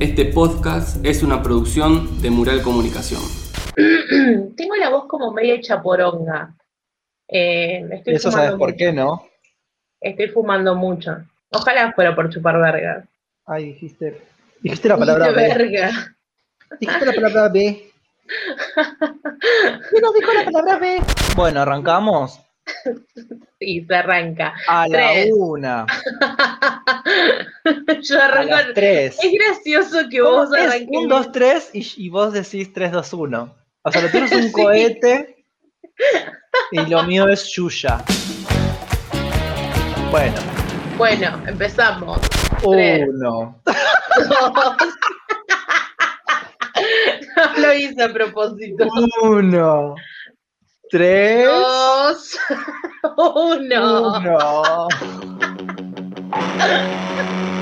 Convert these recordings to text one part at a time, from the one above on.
Este podcast es una producción de Mural Comunicación. Tengo la voz como media chaporonga. Eh, estoy Eso sabes por mucho. qué, ¿no? Estoy fumando mucho. Ojalá fuera por chupar verga. Ay, dijiste. Dijiste la palabra Dijiste B. verga. Dijiste la palabra B. ¿Qué nos dijo la palabra B? Bueno, arrancamos Sí, se arranca. a la Tres. una, Yo a arranco. las tres. Es gracioso que ¿Cómo vos es? arranques. Un, dos, tres y, y vos decís 3, 2, 1. O sea, lo tuyo es un Sí. cohete y lo mío es Yuya. Bueno, Bueno, empezamos. Tres. uno. Dos. no lo hice a propósito. Uno. Tres. Dos. Uno. Uno.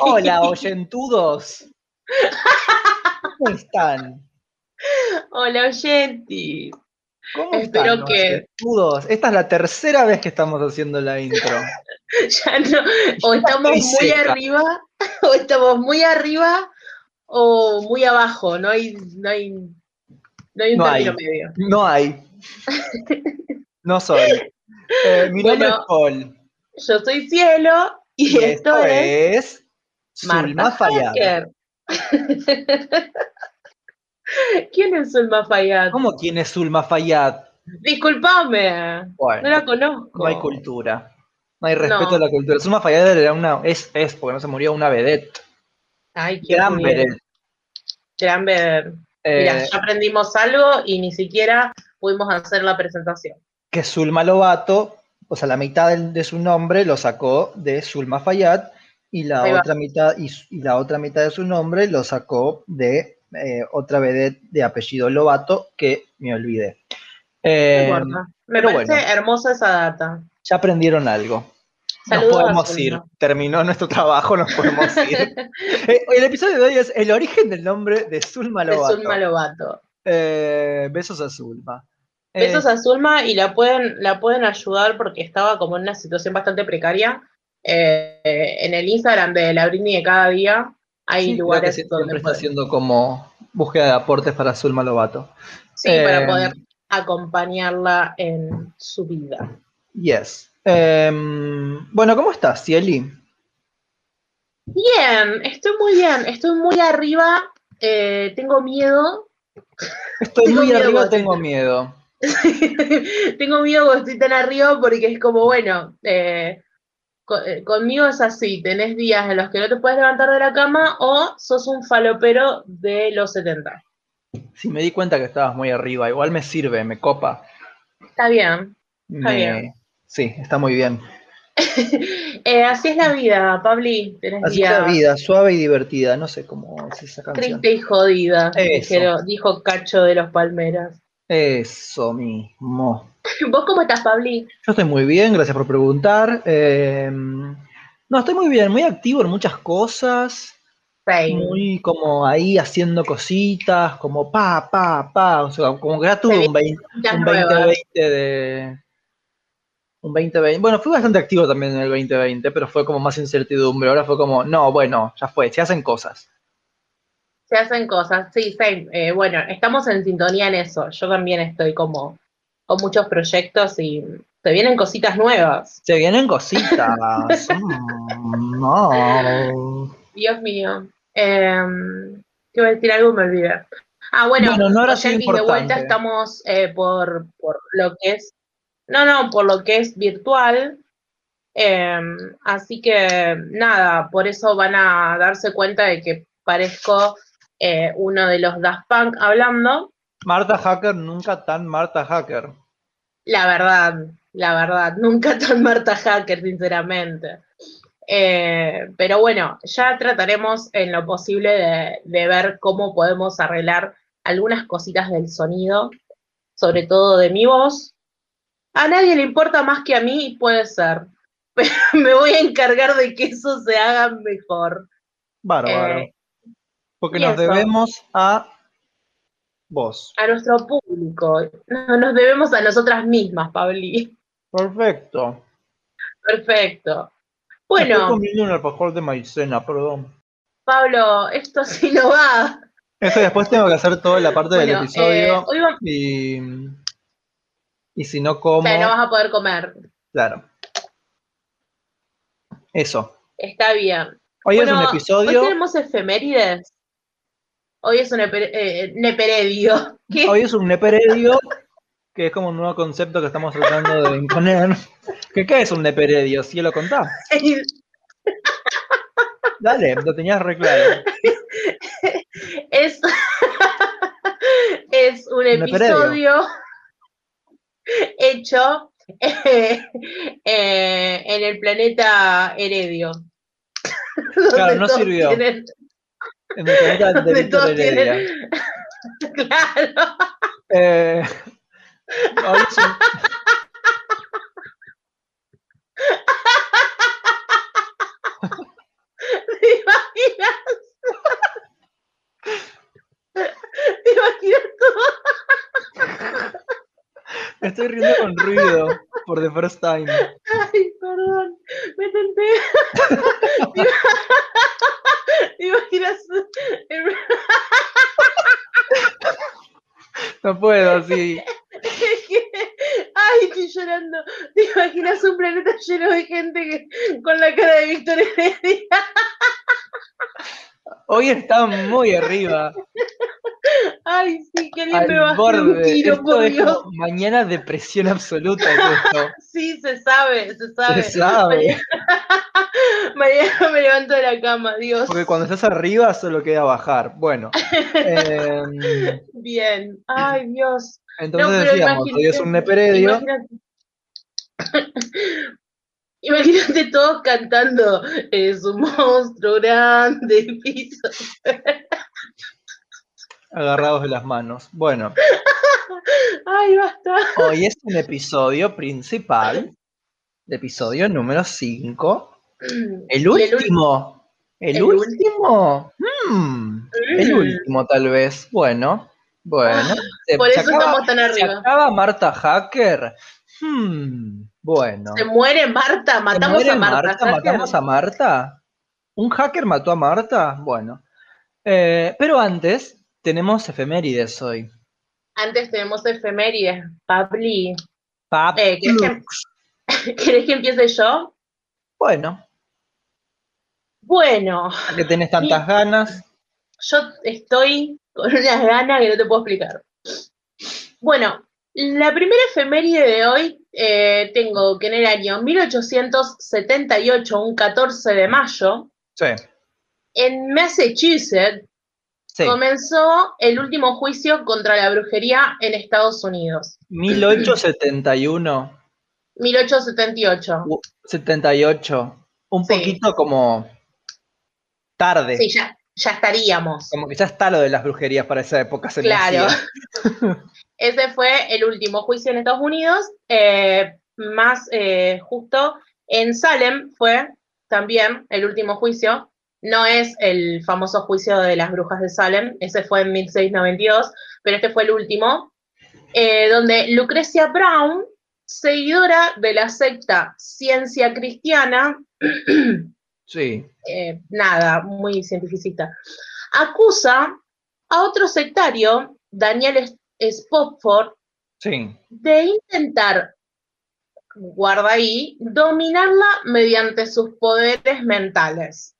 Hola, oyentudos. ¿Cómo están? Hola, oyente. ¿Cómo Espero están, que- oyentudos? Esta es la tercera vez que estamos haciendo la intro. Ya no, o estamos estoy muy seca. arriba, o estamos muy arriba, o muy abajo. No hay, no hay, no hay un No término hay. medio. No hay. No soy. Eh, mi nombre Bueno, es Paul. Yo soy Cielo y, Y esto, esto es es Marta. ¿Quién es Zulma Fayad? ¿Cómo quién es Zulma Fayad? Disculpame, Bueno, no la conozco. no hay cultura. No hay respeto No. a la cultura. Zulma Fayad era una, es, es, porque no se murió, una vedette. Ay, qué Gran bien. vedette. Gran vedette. Eh, Mira, ya aprendimos algo y ni siquiera pudimos hacer la presentación. que Zulma Lobato, o sea, la mitad de su nombre lo sacó de Zulma Fayad y la otra mitad y, la otra mitad de su nombre lo sacó de eh, otra vedette de apellido Lobato que me olvidé. Eh. Me pero parece bueno. hermosa esa data. ya aprendieron algo. Nos Saludos podemos ir. Terminó nuestro trabajo, nos podemos ir. Eh, el episodio de hoy es el origen del nombre de Zulma De Lobato. Zulma Lobato. Eh, besos a Zulma. Eh, Besos a Zulma y la pueden, la pueden ayudar porque estaba como en una situación bastante precaria. Eh, en el Instagram de la Britney de cada día hay sí, que lugares donde está haciendo como búsqueda de aportes para Zulma Lobato. sí, para eh, poder acompañarla en su vida. Yes. Em, bueno, ¿cómo estás, Cieli? Bien, estoy muy bien, estoy muy arriba, eh, tengo miedo. Estoy Tengo muy miedo, arriba, tengo miedo. tengo miedo cuando estoy tan arriba porque es como, bueno, eh, eh, conmigo es así, tenés días en los que no te puedes levantar de la cama o sos un falopero de los 70. Si me di cuenta que estabas muy arriba, igual me sirve, me copa. Está bien. me- bien. Sí, está muy bien. Eh, así es la vida, Pabli, tenés Así es la vida, suave y divertida. No sé cómo es esa canción. triste y jodida, dijeron- dijo Cacho de los Palmeras. Eso mismo. ¿Vos cómo estás, Pabli? Yo estoy muy bien, gracias por preguntar. Em, no, estoy muy bien, muy activo en muchas cosas. Muy como ahí haciendo cositas, como pa, pa, pa. O sea, como que ya tuve un 20, Cositas un nuevas. 2020 de. Un 2020. Bueno, fui bastante activo también en el 2020, pero fue como más incertidumbre. Ahora fue como, no, bueno, ya fue, se hacen cosas. Se hacen cosas, sí, same. Eh, bueno, estamos en sintonía en eso. Yo también estoy como con muchos proyectos y se vienen cositas nuevas. Se vienen cositas. Mm, no. Dios mío. Em, ¿Qué iba a decir algo? Me olvidé. Ah, bueno, Bueno, no era oyentes, de vuelta estamos eh, por, por lo que es, no, no, por lo que es virtual. Em, así que nada, por eso van a darse cuenta de que parezco eh, uno de los Daft Punk hablando. Marta Hacker, nunca tan Marta Hacker. La verdad, la verdad, nunca tan Marta Hacker, sinceramente. Eh, pero bueno, ya trataremos en lo posible de, de ver cómo podemos arreglar algunas cositas del sonido. sobre todo de mi voz. A nadie le importa más que a mí, puede ser. Pero me voy a encargar de que eso se haga mejor. Bárbaro. Eh, Porque nos debemos a vos. A nuestro público. No, nos debemos a nosotras mismas, Pabli. Perfecto. Perfecto. Estoy Bueno, comiendo un alfajor de maicena, perdón. Pablo, esto sí no va. Eso después tengo que hacer toda la parte del Bueno, episodio. eh, hoy vamos, Y, y si no como, o sea, no vas a poder comer. claro. Eso. Está bien. Hoy Bueno, es un Hoy episodio. tenemos efemérides. Hoy es un epe- eh, neperedio. ¿Qué? Hoy es un neperedio, que es como un nuevo concepto que estamos tratando de imponer. ¿Qué, qué es un neperedio? ¿Sí lo contás? Dale, lo tenías re claro. es, es un episodio hecho eh, eh, en el planeta Heredio. Claro, no sirvió. tienen- En el planeta de Víctor Heredia. tienen- Claro. Eh, hoy es un- ¿Te imaginas? ¿Te imaginas todo? me estoy riendo con ruido por the first time. Ay, perdón, me tenté. No puedo, sí. Ay, estoy llorando. ¿Te imaginas un planeta lleno de gente que- con la cara de Víctor Heredia? Hoy está muy arriba, Ay, sí, que alguien me bajó un tiro, Esto por Dios. como mañana depresión absoluta es esto. Sí, se sabe, se sabe. Se sabe. Mañana me levanto de la cama, Dios. Porque cuando estás arriba solo queda bajar. Bueno. em, Bien. Ay, Dios. entonces No, pero decíamos, hoy es un neperedio. Imagínate, Imagínate todos cantando, es un monstruo grande, piso. agarrados de las manos. Bueno, Ay, basta. hoy es un episodio principal, episodio número 5. El Y ul- último. ¿El, el último? Mm, el Mm. último, tal vez. Bueno, bueno. Se- Por se eso acaba- estamos tan ¿Se arriba. acaba Marta Hacker? Hmm, bueno. Se muere Marta, ¿Se matamos muere a Marta. Hacker. ¿Matamos a Marta? ¿Un hacker mató a Marta? Bueno. Eh, pero antes, tenemos efemérides hoy. Antes tenemos efemérides. Pabli, Pap- Eh, ¿querés que- ¿querés que empiece yo? Bueno, Bueno, que tenés tantas ganas. yo estoy con unas ganas que no te puedo explicar. Bueno, la primera efeméride de hoy eh, tengo que en el año 1878, un 14 de mayo, Sí, en Massachusetts sí. comenzó el último juicio contra la brujería en Estados Unidos. 1871, 1878. 78. Un Sí. poquito como tarde. Sí, ya, ya estaríamos. Como que ya está lo de las brujerías para esa época. Se Claro. Ese fue el último juicio en Estados Unidos. eh, más eh, justo en Salem fue también el último juicio. No es el famoso juicio de las brujas de Salem, ese fue en 1692, pero este fue el último, eh, donde Lucrecia Brown, seguidora de la secta Ciencia Cristiana, Sí. eh, nada, muy cientificista, acusa a otro sectario, Daniel Spofford, Sí. de intentar, guarda ahí, dominarla mediante sus poderes mentales.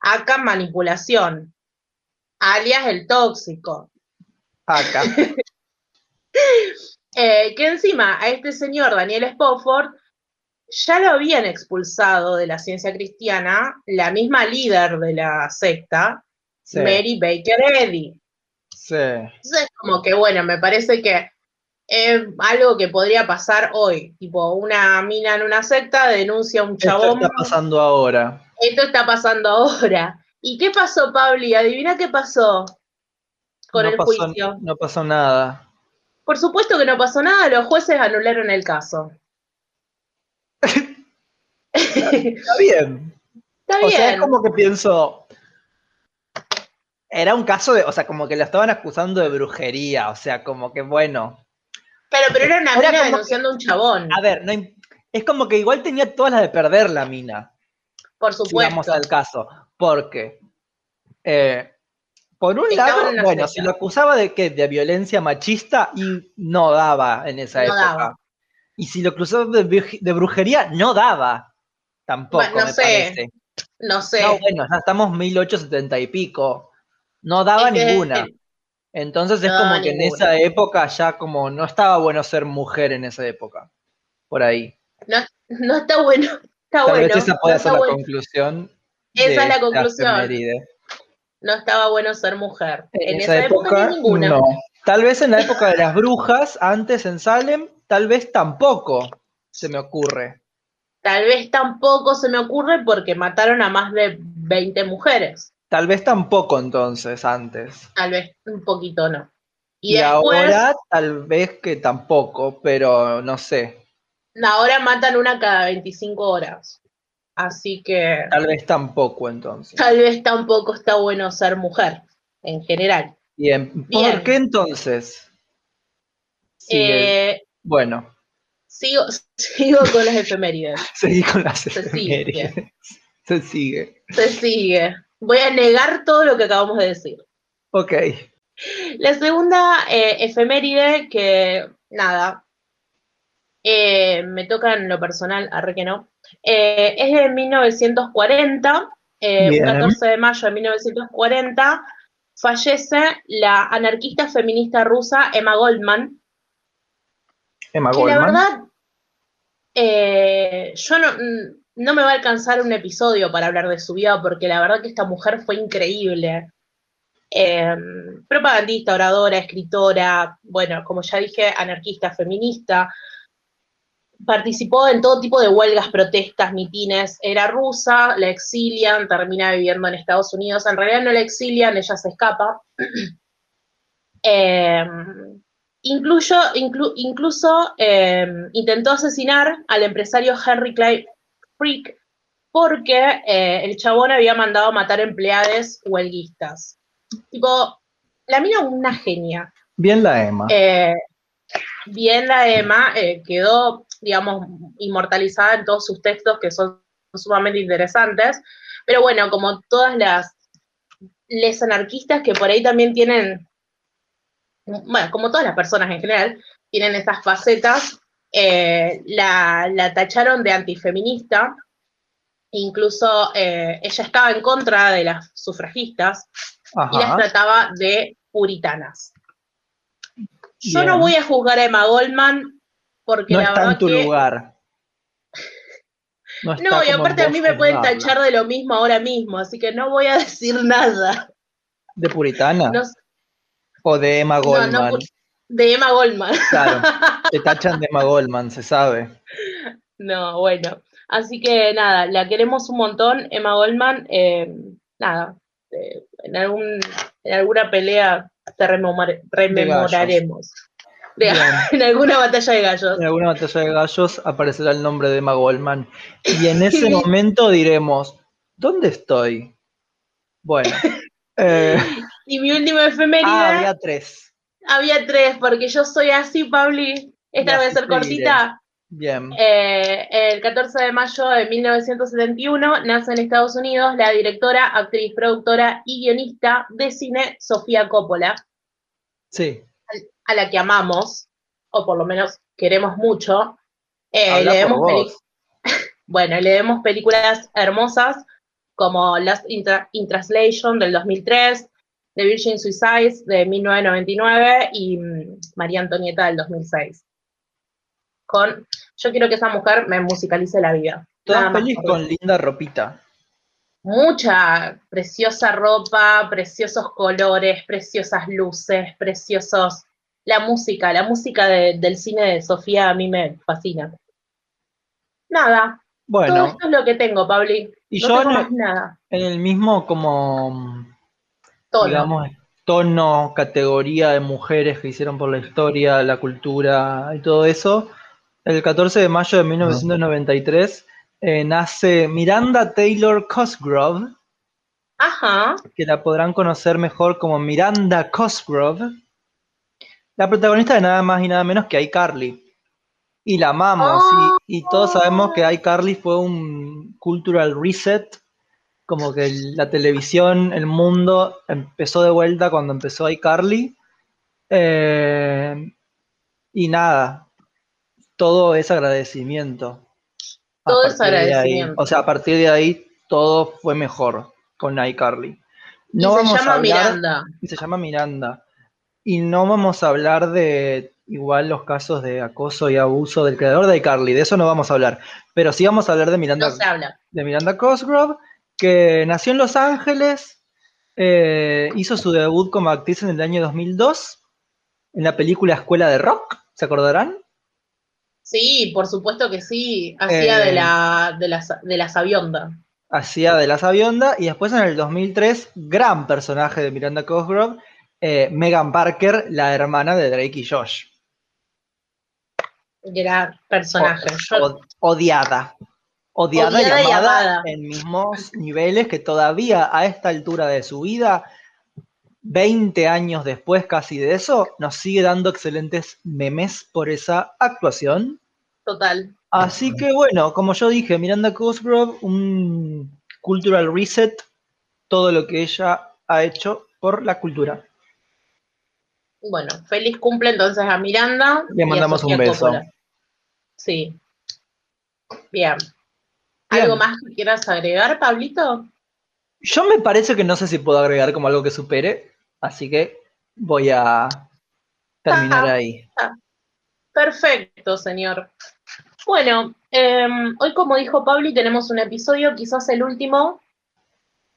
Acá manipulación, alias el tóxico. Acá. Eh, que encima a este señor, Daniel Spofford, ya lo habían expulsado de la ciencia cristiana la misma líder de la secta, Sí. Mary Baker Eddy. Sí. Entonces, como que bueno, me parece que es algo que podría pasar hoy. Tipo, una mina en una secta denuncia a un Esto chabón. está pasando ahora. Esto está pasando ahora. ¿Y qué pasó, Pabli? Adivina qué pasó con no el pasó, juicio. No pasó nada. Por supuesto que no pasó nada, los jueces anularon el caso. Está bien. Está O sea, es como que pienso. Era un caso de. O sea, como que lo estaban acusando de brujería. O sea, como que bueno. Pero, pero era una Era mina denunciando a un chabón, A ver, no es como que igual tenía todas las de perder la mina. por Si supuesto. vamos al caso. Porque. eh, por un Estaba lado, bueno, si lo acusaba de que de violencia machista, y no daba en esa No época. daba. Y si lo acusaba de, bruj- de brujería, no daba. Tampoco, Bueno, no me sé. parece. No sé. No, bueno, ya estamos 1870 y pico. No daba Es que- ninguna. Entonces es como que en esa época ya como no estaba bueno ser mujer en esa época. Por ahí. No, no está bueno. Está Tal bueno. vez esa puede ser la bueno. conclusión. Esa es la conclusión. No estaba bueno ser mujer. En, En, esa, época, ni ninguna. no. Tal vez en la época de las brujas, antes en Salem, tal vez tampoco se me ocurre. Tal vez tampoco se me ocurre porque mataron a más de 20 mujeres. Tal vez tampoco entonces antes. Tal vez un poquito no. Y, Y, después, ahora tal vez que tampoco, pero no sé. ahora matan una cada 25 horas. Así que Tal vez tampoco entonces. tal vez tampoco está bueno ser mujer, en general. Bien. ¿Por Bien. qué entonces? Eh, Bueno, sigo, sigo con las efemérides. seguí con las Se sigue. efemérides. Se sigue. Se sigue. Voy a negar todo lo que acabamos de decir. Ok. La segunda eh, efeméride que, nada, eh, me toca en lo personal, arre que no, eh, es de 1940, eh, un Bien. 14 de mayo de 1940, fallece la anarquista feminista rusa Emma Goldman, Emma que la verdad, eh, yo no, no me va a alcanzar un episodio para hablar de su vida, porque la verdad que esta mujer fue increíble. Eh, propagandista, oradora, escritora, bueno, como ya dije, anarquista, feminista. Participó en todo tipo de huelgas, protestas, mitines. Era rusa, la exilian, termina viviendo en Estados Unidos. En realidad no la exilian, ella se escapa. Eh, incluyo, inclu- incluso eh, intentó asesinar al empresario Henry Clay Frick porque eh, el chabón había mandado a matar empleados huelguistas. Tipo, la mina una genia. Bien la Emma. Eh, bien la Emma eh, quedó, digamos, inmortalizada en todos sus textos que son sumamente interesantes, pero bueno, como todas las les anarquistas que por ahí también tienen, bueno, como todas las personas en general, tienen estas facetas, eh, la, la tacharon de antifeminista, incluso eh, ella estaba en contra de las sufragistas, y las trataba de puritanas. Yo no voy a juzgar a Emma Goldman porque No la está verdad en tu que lugar. No, y aparte a mí me pueden tachar de lo mismo ahora mismo, así que no voy a decir nada. ¿De puritana? No sé, ¿O de Emma Goldman? no, de Emma Goldman. Claro, te tachan de Emma Goldman, se sabe. No, bueno. Así que nada, la queremos un montón, Emma Goldman. eh, nada, eh, en, algún, en alguna pelea te rememor- rememoraremos. De- en alguna batalla de gallos. En alguna batalla de gallos aparecerá el nombre de Emma Goldman. Y en ese momento diremos, ¿dónde estoy? Bueno. eh, Y mi última efeméride. ah, había tres. Había tres, porque yo soy así, Pauli. Esta Y va a ser cortita. Bien. Eh, el 14 de mayo de 1971 nace en Estados Unidos la directora, actriz, productora y guionista de cine Sofía Coppola, Sí. a la que amamos, o por lo menos queremos mucho. Eh, le vos. bueno, le demos películas hermosas como Last in Translation del 2003, The Virgin Suicides de 1999 y mm, María Antonieta del 2006. Con, yo quiero que esa mujer me musicalice la vida. Todas pelis con linda ropita. Mucha preciosa ropa, preciosos colores, preciosas luces, preciosos... La música, la música de- del cine de Sofía a mí me fascina. Nada, todo Bueno, esto es lo que tengo, Pabli. y no yo tengo no- más nada. en el mismo como, Digamos, tono, categoría de mujeres que hicieron por la historia, la cultura y todo eso, el 14 de mayo de 1993 eh, nace Miranda Taylor Cosgrove, Ajá. que la podrán conocer mejor como Miranda Cosgrove, la protagonista de nada más y nada menos que iCarly. Y la amamos, y, y todos sabemos que iCarly fue un cultural reset, como que la televisión, el mundo empezó de vuelta cuando empezó iCarly. Eh, y nada, todo es agradecimiento. Todo es agradecimiento. O sea, a partir de ahí todo fue mejor con iCarly. No y se vamos a llama hablar- Miranda. y se llama Miranda. Y no vamos a hablar de igual los casos de acoso y abuso del creador de iCarly, de eso no vamos a hablar. Pero sí vamos a hablar de Miranda, No se habla. de Miranda Cosgrove, que nació en Los Ángeles, eh, hizo su debut como actriz en el año 2002 en la película Escuela de Rock, ¿se acordarán? Sí, por supuesto que sí. Hacía Eh, de la de la, de la sabionda. Hacía de la Sabionda y después en el 2003, gran personaje de Miranda Cosgrove, eh, Megan Parker, la hermana de Drake y Josh. Gran personaje. Odiada. Odiada, Odiada y y amada amada. en mismos niveles que todavía a esta altura de su vida, 20 años después casi de eso, nos sigue dando excelentes memes por esa actuación. total. Así que bueno, como yo dije, Miranda Cosgrove, un cultural reset, todo lo que ella ha hecho por la cultura. Bueno, feliz cumple entonces a Miranda. Le y a mandamos Sofía un beso. Coppola. Sí. Bien. ¿Algo más que quieras agregar, Pablito? Yo me parece que no sé si puedo agregar como algo que supere, así que voy a terminar Ah. ahí. Perfecto, señor. Bueno, em, hoy como dijo Pabli, tenemos un episodio, quizás el último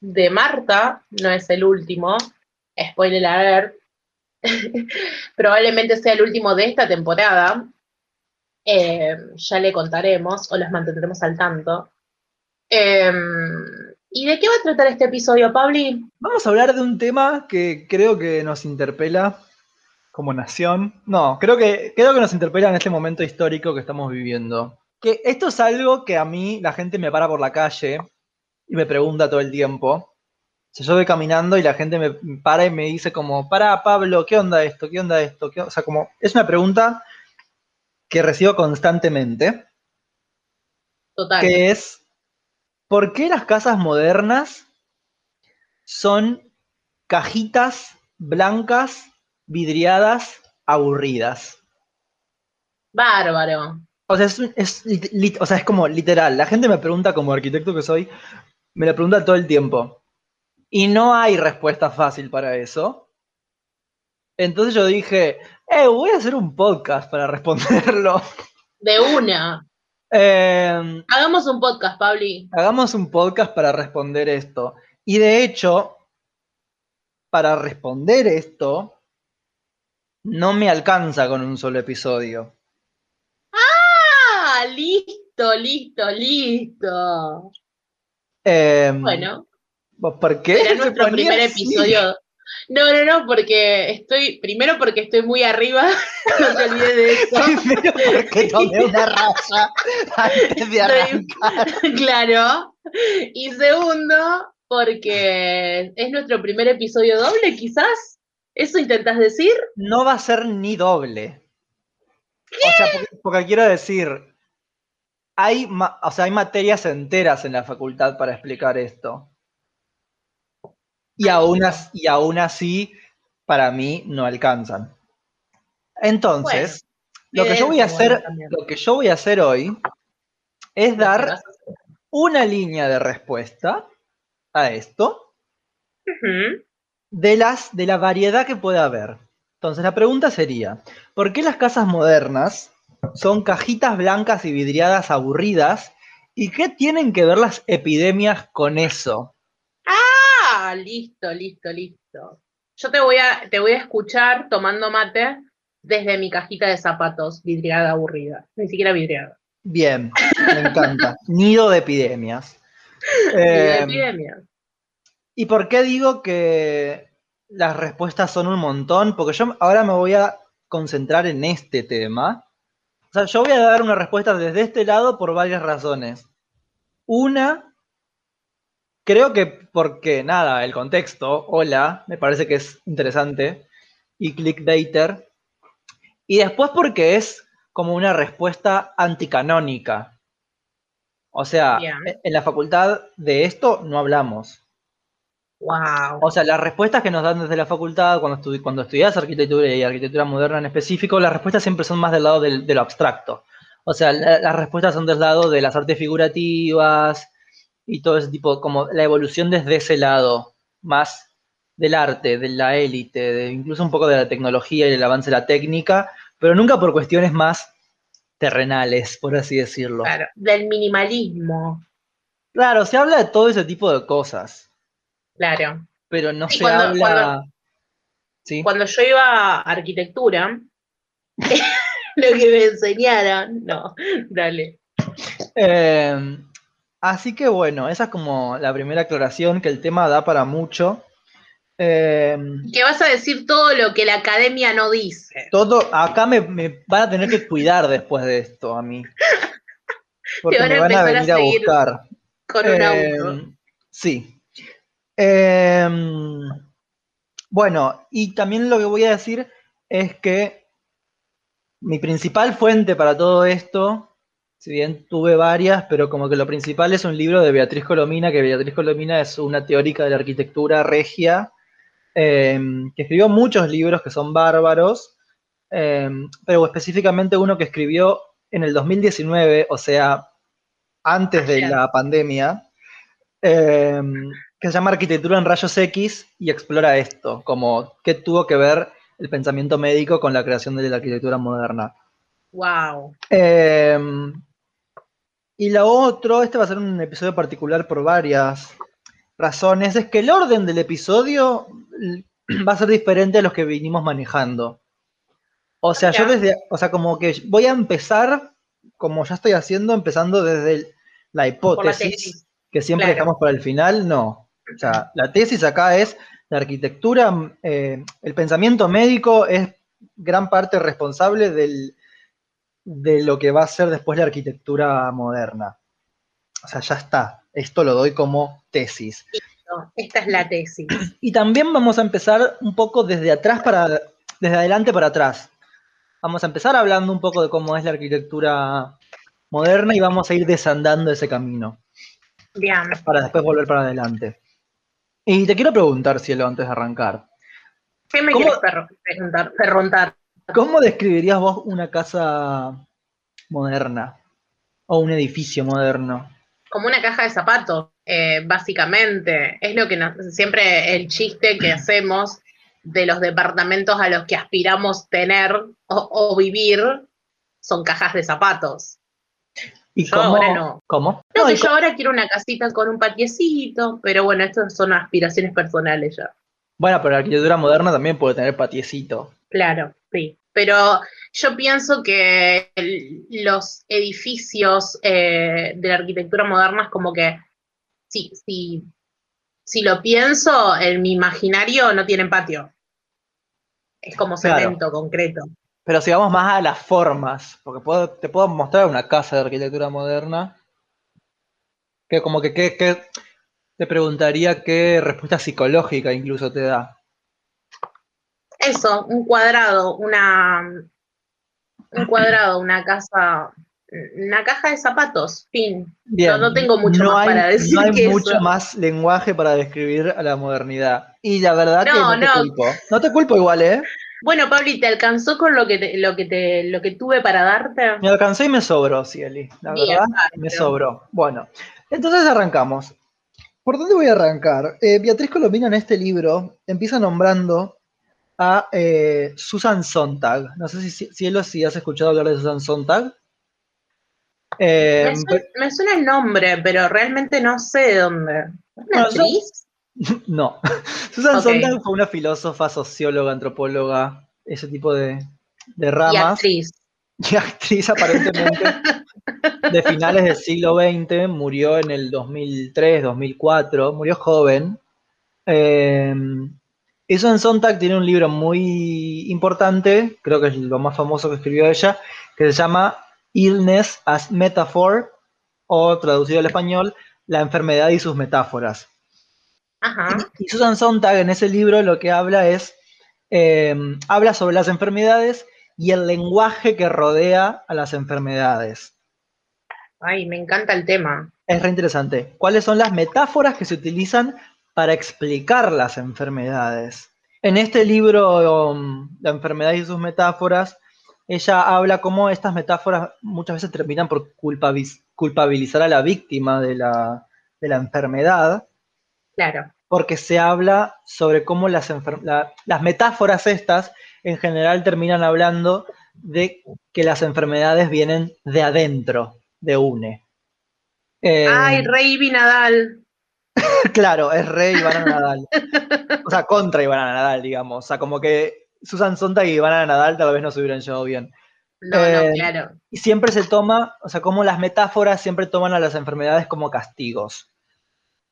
de Marta, no es el último, spoiler alert, probablemente sea el último de esta temporada, Em, ya le contaremos o los mantendremos al tanto. Em, ¿Y de qué va a tratar este episodio, Pabli? Vamos a hablar de un tema que creo que nos interpela como nación. No, creo que, creo que nos interpela en este momento histórico que estamos viviendo. Que esto es algo que a mí la gente me para por la calle y me pregunta todo el tiempo. O sea, yo voy caminando y la gente me para y me dice como, para Pablo, ¿qué onda esto? ¿Qué onda esto? ¿Qué o sea, como, es una pregunta que recibo constantemente, Total. que es, ¿por qué las casas modernas son cajitas blancas, vidriadas, aburridas? Bárbaro. O sea, es, es o sea, es como literal. La gente me pregunta, como arquitecto que soy, me lo pregunta todo el tiempo. Y no hay respuesta fácil para eso. Entonces yo dije, eh, voy a hacer un podcast para responderlo. De una. Em, Hagamos un podcast, Pabli. hagamos un podcast para responder esto. Y de hecho, para responder esto, no me alcanza con un solo episodio. Ah, listo, listo, listo. Em, Bueno, ¿por qué? será nuestro primer así? episodio. No, no, no, porque estoy, primero porque estoy muy arriba, no te olvides de eso. Primero porque tomé una raza antes de arrancar. claro. Y segundo, porque es nuestro primer episodio doble, quizás. ¿Eso intentas decir? No va a ser ni doble. O sea, porque, porque quiero decir, hay, o sea, hay materias enteras en la facultad para explicar esto. Y aún, as- y aún así, para mí, no alcanzan. Entonces, lo que yo voy a hacer, lo que yo voy a hacer hoy es dar una línea de respuesta a esto de, las, de la variedad que puede haber. Entonces la pregunta sería, ¿por qué las casas modernas son cajitas blancas y vidriadas aburridas? ¿Y qué tienen que ver las epidemias con eso? Ah, listo, listo, listo. Yo te voy a, te voy a escuchar tomando mate desde mi cajita de zapatos, vidriada aburrida. Ni siquiera vidriada. Bien, me encanta. Nido de epidemias. Ni de Eh, epidemia. ¿Y por qué digo que las respuestas son un montón, porque yo ahora me voy a concentrar en este tema. O sea, yo voy a dar una respuesta desde este lado por varias razones. Una, creo que porque, nada, el contexto, hola, me parece que es interesante, y clickbaiter. Y después porque es como una respuesta anticanónica. O sea, Bien. en la facultad de esto no hablamos. Wow. O sea, las respuestas que nos dan desde la facultad, cuando, estu- cuando estudias arquitectura y arquitectura moderna en específico, las respuestas siempre son más del lado del- de lo abstracto. O sea, la- las respuestas son del lado de las artes figurativas y todo ese tipo, como la evolución desde ese lado, más del arte, de la élite, de incluso un poco de la tecnología y el avance de la técnica, pero nunca por cuestiones más terrenales, por así decirlo. Claro, del minimalismo. Claro, se habla de todo ese tipo de cosas, Claro. pero no Sí, se cuando- habla... cuando- ¿Sí? Cuando yo iba a arquitectura, lo que me enseñaron, no, dale. Eh, así que bueno, esa es como la primera aclaración que el tema da para mucho. Eh, Que vas a decir todo lo que la academia no dice. todo, acá me, me van a tener que cuidar después de esto a mí. Porque van me van a venir a, buscar. Con un Eh, auto. sí. Eh, bueno, y también lo que voy a decir es que mi principal fuente para todo esto, si bien tuve varias, pero como que lo principal es un libro de Beatriz Colomina, que Beatriz Colomina es una teórica de la arquitectura regia, eh, que escribió muchos libros que son bárbaros, eh, pero específicamente uno que escribió en el 2019, o sea, antes de la pandemia, eh, que se llama Arquitectura en Rayos X y explora esto, como qué tuvo que ver el pensamiento médico con la creación de la arquitectura moderna. Wow. Eh, y lo otro, este va a ser un episodio particular por varias razones, es que el orden del episodio va a ser diferente a los que vinimos manejando. O sea, yo desde, o sea, como que voy a empezar, como ya estoy haciendo, empezando desde el- la hipótesis, tesis. que siempre claro. dejamos para el final, no. O sea, la tesis acá es la arquitectura, eh, el pensamiento médico es gran parte responsable del, de lo que va a ser después la arquitectura moderna. O sea, ya está. Esto lo doy como tesis. Esta es la tesis. Y también vamos a empezar un poco desde atrás para, desde adelante para atrás. Vamos a empezar hablando un poco de cómo es la arquitectura moderna y vamos a ir desandando ese camino Bien. para después volver para adelante. Y te quiero preguntar, Cielo, antes de arrancar. ¿Qué me ¿Cómo- quieres preguntar? ¿Cómo describirías vos una casa moderna? O un edificio moderno. Como una caja de zapatos, eh, básicamente. Es lo que nos, siempre el chiste que hacemos de los departamentos a los que aspiramos tener o, o vivir son cajas de zapatos. ¿Y Yo cómo? ahora no. ¿Cómo? No, No, yo ahora quiero una casita con un patiecito, pero bueno, estas son aspiraciones personales ya. Bueno, pero la arquitectura moderna también puede tener patiecito. Claro, sí. Pero yo pienso que el- los edificios eh, de la arquitectura moderna es como que, sí, sí, si lo pienso, en mi imaginario no tienen patio. Es como Claro. cemento, concreto. Pero si vamos más a las formas, porque puedo- te puedo mostrar una casa de arquitectura moderna, que como que, que- que te preguntaría qué respuesta psicológica incluso te da. Eso, un cuadrado, una, un cuadrado, una casa, una caja de zapatos, fin. Bien, No- no tengo mucho no más hay, para decir No hay que mucho eso. más lenguaje para describir a la modernidad. Y la verdad que No, no te no. culpo. No te culpo igual, ¿eh? Bueno, Pabli, ¿te alcanzó con lo que te- lo que te, lo que tuve para darte? Me alcancé y me sobró, Cieli. La Bien, verdad, me sobró. Bueno, entonces arrancamos. ¿Por dónde voy a arrancar? Eh, Beatriz Colombina en este libro empieza nombrando a eh, Susan Sontag. No sé si, Cielo, si has escuchado hablar de Susan Sontag. Eh, Me suena, me suena el nombre, pero realmente no sé de dónde. No. Susan. Sontag fue una filósofa, socióloga, antropóloga, ese tipo de, de Y ramas. actriz. y actriz aparentemente de finales del siglo XX, murió en el 2003, 2004, murió joven. Eh, Y Susan Sontag tiene un libro muy importante, creo que es lo más famoso que escribió ella, que se llama Illness as Metaphor, o traducido al español, La enfermedad y sus metáforas. Y Susan Sontag en ese libro lo que habla es, eh, habla sobre las enfermedades y el lenguaje que rodea a las enfermedades. Ay, me encanta el tema. Es re interesante. ¿Cuáles son las metáforas que se utilizan para explicar las enfermedades? En este libro, um, La enfermedad y sus metáforas, ella habla cómo estas metáforas muchas veces terminan por culpabilizar a la víctima de la, de la enfermedad. Claro. Porque se habla sobre cómo las, las metáforas estas en general terminan hablando de que las enfermedades vienen de adentro, de UNE. Eh, Ay, Rey Nadal. claro, es Rey Ivana Nadal. o sea, contra Ivana Nadal, digamos. O sea, como que Susan Sontag y Ivana Nadal tal vez no se hubieran llevado bien. No, no, eh, claro. Y siempre se toma, o sea, como las metáforas siempre toman a las enfermedades como castigos.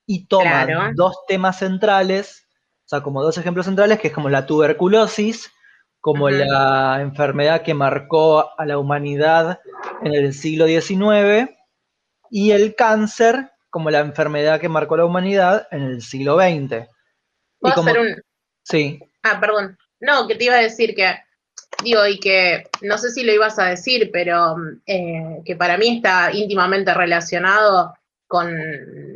Y toman dos temas centrales, o sea, como dos ejemplos centrales, que es como la tuberculosis como la enfermedad que marcó a la humanidad en el siglo XIX, y el cáncer como la enfermedad que marcó la humanidad en el siglo XX. ¿Puedo hacer un... Sí. Ah, perdón. No, que te iba a decir que, digo, y que no sé si lo ibas a decir, pero eh, que para mí está íntimamente relacionado con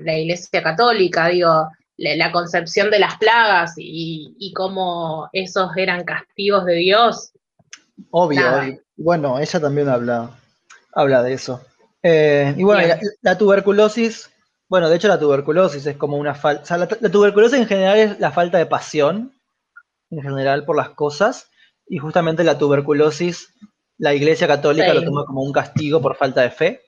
la Iglesia Católica, digo, la concepción de las plagas y, cómo esos eran castigos de Dios. Obvio, bueno, ella también habla, habla de eso. Eh, y bueno, la, tuberculosis, bueno, de hecho la tuberculosis es como una falta, la, tuberculosis en general es la falta de pasión, en general por las cosas, y justamente la tuberculosis, la Iglesia Católica lo toma como un castigo por falta de fe.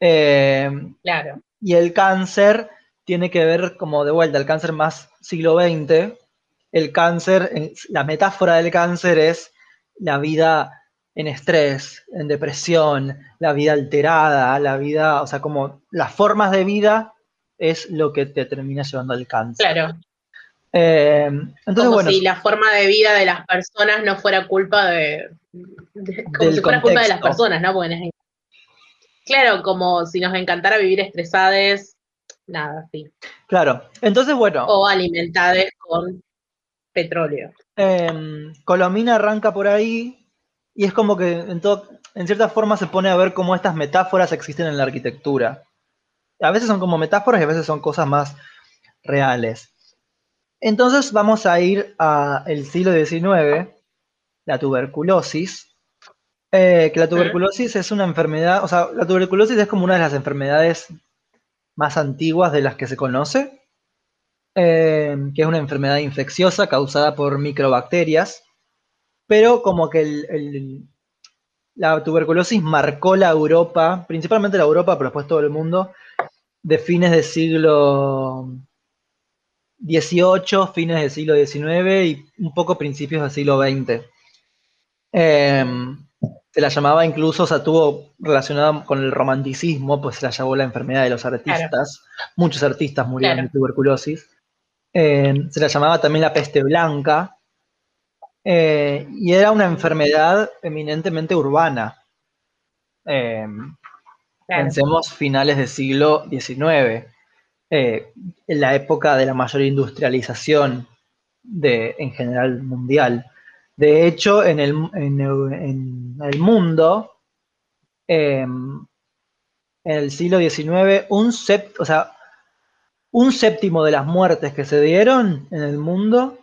Eh, claro. Y el cáncer tiene que ver como de vuelta el cáncer más siglo XX. El cáncer, la metáfora del cáncer es la vida en estrés, en depresión, la vida alterada, la vida, o sea, como las formas de vida es lo que te termina llevando al cáncer. Claro. Eh, entonces, como si la forma de vida de las personas no fuera culpa de, como si fuera culpa de las personas, ¿no? claro, como si nos encantara vivir estresadas nada, sí. Claro, entonces bueno. O alimentadas con petróleo. Eh, Colomina arranca por ahí y es como que en, en cierta forma se pone a ver cómo estas metáforas existen en la arquitectura. A veces son como metáforas y a veces son cosas más reales. Entonces vamos a ir al siglo XIX, la tuberculosis. Eh, que la tuberculosis es una enfermedad, o sea, la tuberculosis es como una de las enfermedades más antiguas de las que se conoce, eh, que es una enfermedad infecciosa causada por microbacterias, pero como que la tuberculosis marcó la Europa, principalmente la Europa, pero después todo el mundo, de fines del siglo XVIII, fines del siglo XIX y un poco principios del siglo XX se la llamaba incluso, o sea, tuvo relacionada con el romanticismo, pues se la llamó la enfermedad de los artistas. Muchos artistas murieron de tuberculosis. Eh, se la llamaba también la peste blanca. Eh, y era una enfermedad eminentemente urbana. Eh, pensemos finales del siglo XIX, en la época de la mayor industrialización de, en general mundial. De hecho, en el, mundo, em, en el siglo XIX, un, o sea, un séptimo de las muertes que se dieron en el mundo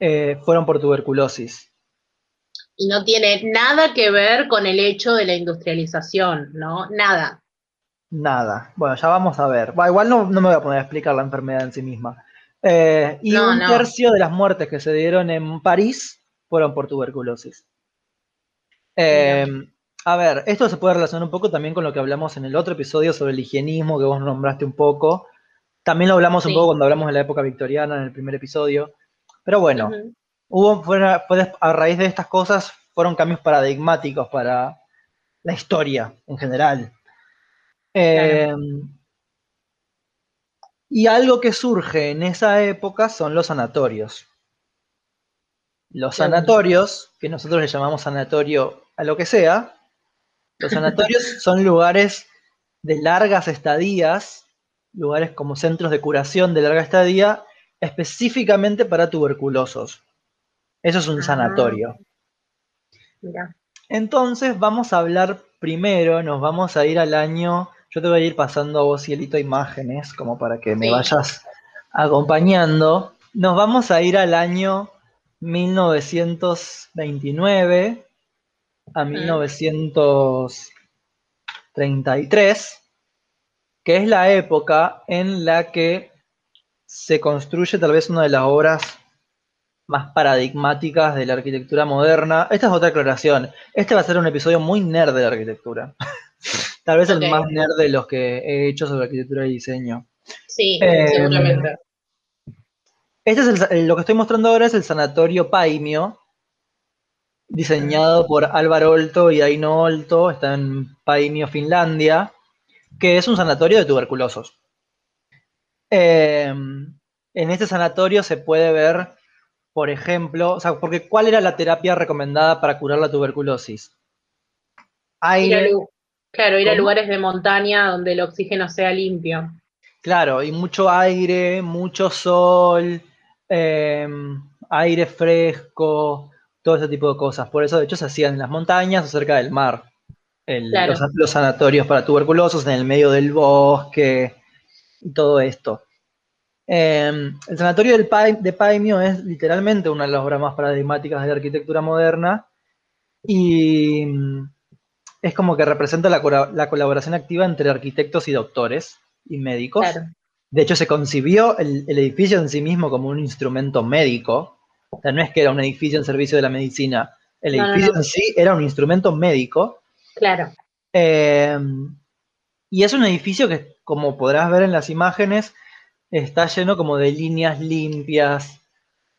eh, fueron por tuberculosis. Y no tiene nada que ver con el hecho de la industrialización, ¿no? Nada. Nada. Bueno, ya vamos a ver. igual no, me voy a poner a explicar la enfermedad en sí misma. Eh, y un tercio de las muertes que se dieron en París fueron por tuberculosis. Eh, a ver, esto se puede relacionar un poco también con lo que hablamos en el otro episodio sobre el higienismo, que vos nombraste un poco. También lo hablamos un poco cuando hablamos de la época victoriana en el primer episodio. Pero bueno, hubo, a raíz de estas cosas fueron cambios paradigmáticos para la historia en general. Eh, y algo que surge en esa época son los sanatorios. Los sanatorios, que nosotros le llamamos sanatorio a lo que sea, los sanatorios son lugares de largas estadías, lugares como centros de curación de larga estadía, específicamente para tuberculosos. Eso es un Ah. sanatorio. Mira. Entonces vamos a hablar primero, nos vamos a ir al año, yo te voy a ir pasando a vos, Cielito, imágenes, como para que me vayas acompañando. Nos vamos a ir al año 1929 a 1933, que es la época en la que se construye tal vez una de las obras más paradigmáticas de la arquitectura moderna. Esta es otra aclaración. Este va a ser un episodio muy nerd de la arquitectura. Tal vez el más nerd de los que he hecho sobre arquitectura y diseño. Sí, Eh, seguramente. Este es el sa- lo que estoy mostrando ahora es el sanatorio Paimio, diseñado por Álvaro Olto y Aino Olto, está en Paimio, Finlandia, que es un sanatorio de tuberculosos. Eh, en este sanatorio se puede ver, por ejemplo, o sea, porque ¿cuál era la terapia recomendada para curar la tuberculosis? Ir a Aire, claro, ir a lugares de montaña donde el oxígeno sea limpio. Claro, y mucho aire, mucho sol, em, aire fresco, todo ese tipo de cosas. Por eso, de hecho, se hacían en las montañas o cerca del mar. el- Claro. los, los sanatorios para tuberculosos en el medio del bosque y todo esto. Em, el sanatorio del de Paimio es literalmente una de las obras más paradigmáticas de la arquitectura moderna y mm, es como que representa la, colaboración activa entre arquitectos y doctores y médicos. Claro. De hecho, se concibió el, el edificio en sí mismo como un instrumento médico. O sea, no es que era un edificio en servicio de la medicina. El No, no, edificio no. en sí era un instrumento médico. Claro. Eh, y es un edificio que, como podrás ver en las imágenes, está lleno como de líneas limpias,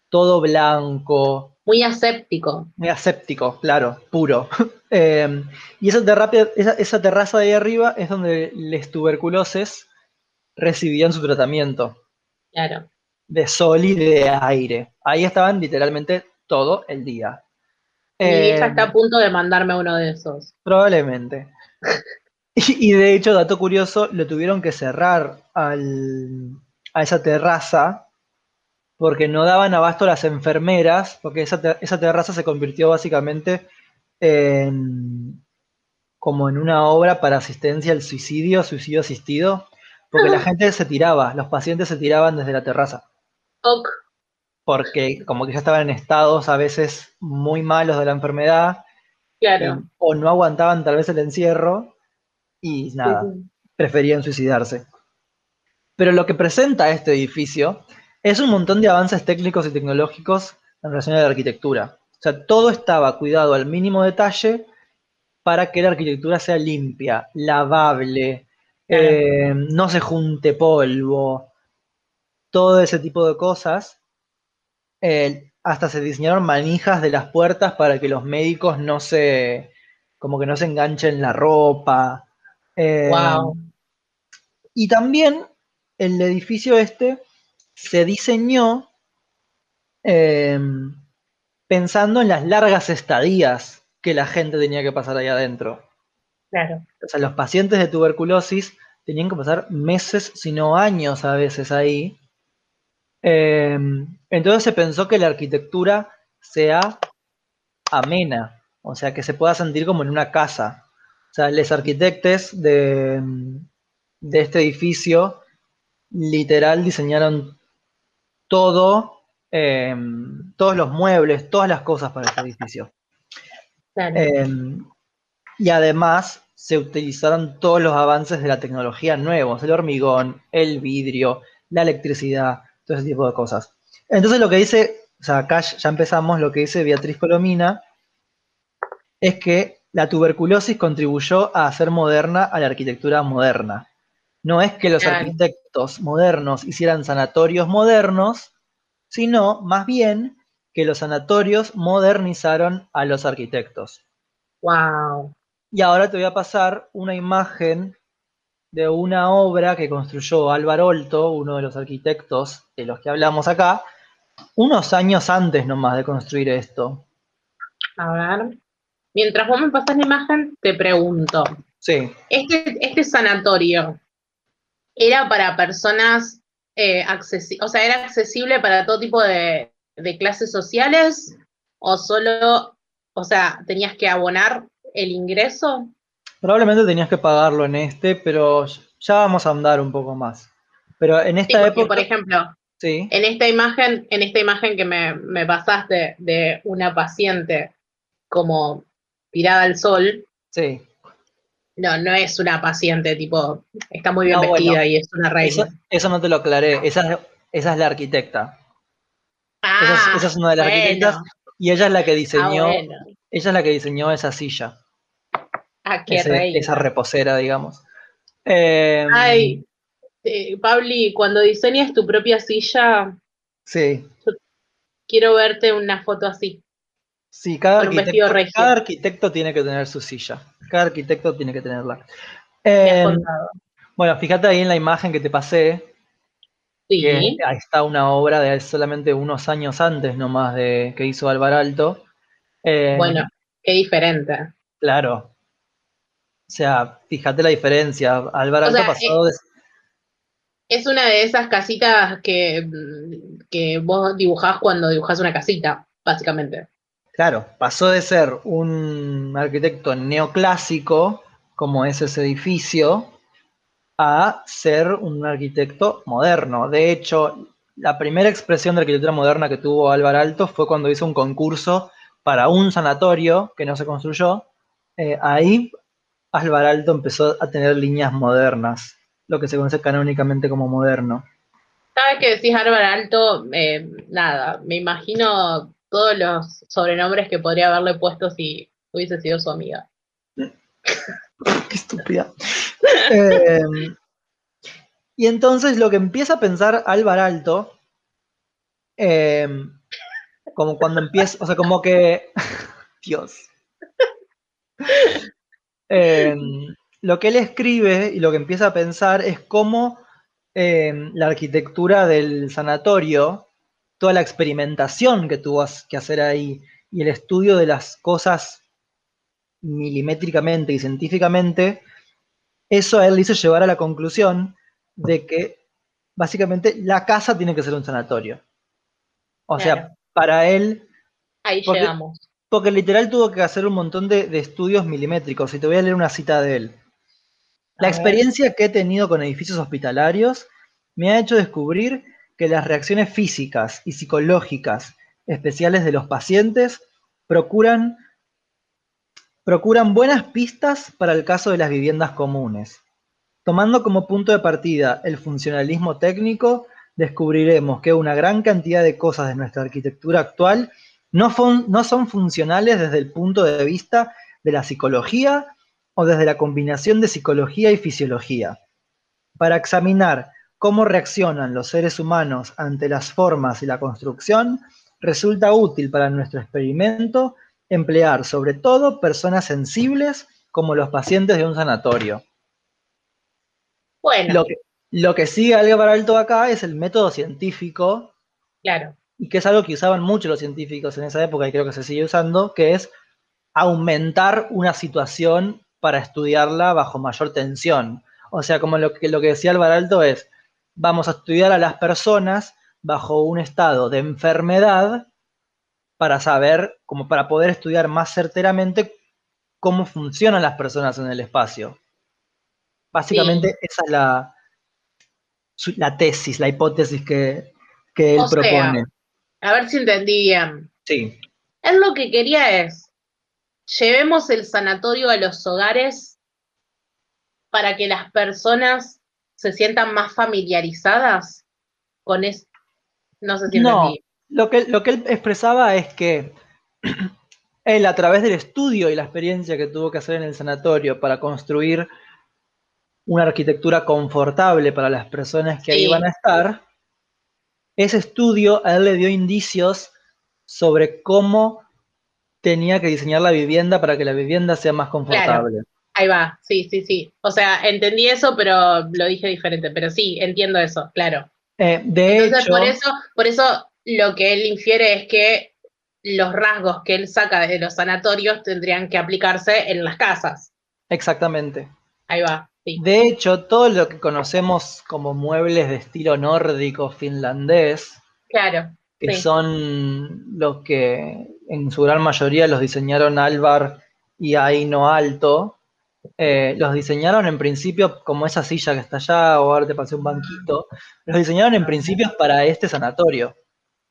todo blanco, Muy aséptico. muy aséptico, claro, puro. Eh, y esa, terapia, esa, esa terraza de ahí arriba es donde los tuberculoses recibían su tratamiento Claro. de sol y de aire. Ahí estaban literalmente todo el día. Mi Eh, vieja está a punto de mandarme uno de esos. Probablemente. Y, y de hecho, dato curioso, lo tuvieron que cerrar al- a esa terraza porque no daban abasto a las enfermeras, porque esa, esa terraza se convirtió básicamente en como en una obra para asistencia al suicidio, suicidio asistido, porque la gente se tiraba, los pacientes se tiraban desde la terraza Ok. porque como que ya estaban en estados a veces muy malos de la enfermedad Claro. eh, o no aguantaban tal vez el encierro y nada, Sí, sí. preferían suicidarse. Pero lo que presenta este edificio es un montón de avances técnicos y tecnológicos en relación a la arquitectura. O sea, todo estaba cuidado al mínimo detalle para que la arquitectura sea limpia, lavable, eh, no se junte polvo, todo ese tipo de cosas. Eh, hasta se diseñaron manijas de las puertas para que los médicos no se, como que no se enganchen la ropa. Eh, Wow. y también el edificio este se diseñó eh, pensando en las largas estadías que la gente tenía que pasar ahí adentro. Claro. O sea, los pacientes de tuberculosis tenían que pasar meses, si no años a veces ahí. Eh, entonces se pensó que la arquitectura sea amena, o sea, que se pueda sentir como en una casa. O sea, los arquitectos de, de este edificio literal diseñaron todo, eh, todos los muebles, todas las cosas para este edificio. Claro. Eh, y además se utilizaron todos los avances de la tecnología nuevos, el hormigón, el vidrio, la electricidad, todo ese tipo de cosas. Entonces lo que dice, o sea, acá ya empezamos, lo que dice Beatriz Colomina, es que la tuberculosis contribuyó a hacer moderna a la arquitectura moderna. No es que los Claro. arquitectos modernos hicieran sanatorios modernos, sino más bien que los sanatorios modernizaron a los arquitectos. Wow. Y ahora te voy a pasar una imagen de una obra que construyó Álvaro Olto, uno de los arquitectos de los que hablamos acá, unos años antes nomás de construir esto. A ver. Mientras vos me pasas la imagen, te pregunto. Sí. Este, este sanatorio era para personas eh, accesibles, o sea, era accesible para todo tipo de, de clases sociales o solo, o sea, tenías que abonar el ingreso. Probablemente tenías que pagarlo en este, pero ya vamos a andar un poco más. Pero en Sí, esta porque, época. por ejemplo, Sí. en esta imagen, en esta imagen que me, me pasaste de una paciente como tirada al sol, Sí. no, no es una paciente, tipo, está muy bien No, bueno, vestida y es una reina. Eso, eso no te lo aclaré. Esa, es- esa es la arquitecta. esa es- Ah, esa es una de las bueno. arquitectas Y ella es la que Ah, diseñó. bueno. Ella es la que diseñó esa silla. Ah, qué ese- reina. esa reposera, digamos. Eh, Ay, eh, Pauli, cuando diseñes tu propia silla, Sí. quiero verte una foto así. Sí, cada arquitecto, regio. cada arquitecto tiene que tener su silla. Cada arquitecto tiene que tenerla. Eh, contado. bueno, fíjate ahí en la imagen que te pasé, Sí, que ahí está una obra de solamente unos años antes nomás de que hizo Álvar Alto. Eh, bueno, qué diferente. Claro. O sea, fíjate la diferencia. Álvar O Alto sea, pasó de... Es una de esas casitas que, que vos dibujás cuando dibujás una casita, básicamente. Claro, pasó de ser un arquitecto neoclásico, como es ese edificio, a ser un arquitecto moderno. De hecho, la primera expresión de arquitectura moderna que tuvo Álvar Alto fue cuando hizo un concurso para un sanatorio que no se construyó. Eh, ahí Álvar Alto empezó a tener líneas modernas, lo que se conoce canónicamente como moderno. Vez que decís Álvaro Alto, eh, nada, me imagino todos los sobrenombres que podría haberle puesto si hubiese sido su amiga. Qué estúpida. Eh, y entonces lo que empieza a pensar Álvar Alto, eh, como cuando empieza, o sea, como que, Dios. Eh, lo que él escribe y lo que empieza a pensar es cómo la arquitectura del sanatorio, toda la experimentación que tuvo que hacer ahí y el estudio de las cosas milimétricamente y científicamente, eso a él le hizo llevar a la conclusión de que básicamente la casa tiene que ser un sanatorio. O sea, para él, Ahí Porque- llegamos. porque literal tuvo que hacer un montón de, de estudios milimétricos, y te voy a leer una cita de él. La A ver. experiencia que he tenido con edificios hospitalarios me ha hecho descubrir que las reacciones físicas y psicológicas especiales de los pacientes procuran, procuran buenas pistas para el caso de las viviendas comunes. Tomando como punto de partida el funcionalismo técnico, descubriremos que una gran cantidad de cosas de nuestra arquitectura actual no, no son funcionales desde el punto de vista de la psicología o desde la combinación de psicología y fisiología. Para examinar cómo reaccionan los seres humanos ante las formas y la construcción, resulta útil para nuestro experimento emplear sobre todo personas sensibles como los pacientes de un sanatorio. Bueno, Lo que, lo que sigue Álvaro Alto acá es el método científico, claro. y que es algo que usaban mucho los científicos en esa época y creo que se sigue usando, que es aumentar una situación para estudiarla bajo mayor tensión. O sea, como lo que, lo que decía Álvaro Alto es, vamos a estudiar a las personas bajo un estado de enfermedad para saber, como para poder estudiar más certeramente cómo funcionan las personas en el espacio. Básicamente esa es la, la tesis, la hipótesis que, que él O sea, propone. A ver si entendí bien. Sí, Él lo que quería es, llevemos el sanatorio a los hogares para que las personas se sientan más familiarizadas con eso. No sé si No. entendí. Lo que, lo que él expresaba es que él, a través del estudio y la experiencia que tuvo que hacer en el sanatorio para construir una arquitectura confortable para las personas que ahí Sí. van a estar, ese estudio a él le dio indicios sobre cómo tenía que diseñar la vivienda para que la vivienda sea más confortable. Ahí va, sí, sí, sí. O sea, entendí eso, pero lo dije diferente. Pero sí, entiendo eso, claro. Eh, de Entonces, hecho, por eso, por eso lo que él infiere es que los rasgos que él saca de los sanatorios tendrían que aplicarse en las casas. Exactamente. Ahí va. De hecho, todo lo que conocemos como muebles de estilo nórdico finlandés, claro, que son los que en su gran mayoría los diseñaron Álvar y Aino Alto, eh, los diseñaron en principio como esa silla que está allá, o ahora te pasé un banquito, los diseñaron en principio para este sanatorio.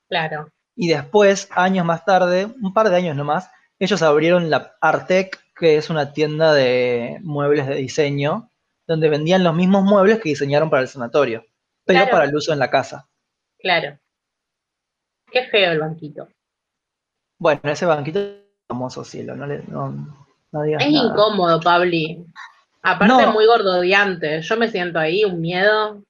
Claro. Y después, años más tarde, un par de años nomás, ellos abrieron la Artec, que es una tienda de muebles de diseño, donde vendían los mismos muebles que diseñaron para el sanatorio, pero para el uso en la casa. Claro. Qué feo el banquito. Bueno, ese banquito es famoso, cielo, no, le, Es incómodo, Pabli. Aparte es muy gordodiante. Yo me siento ahí, un miedo.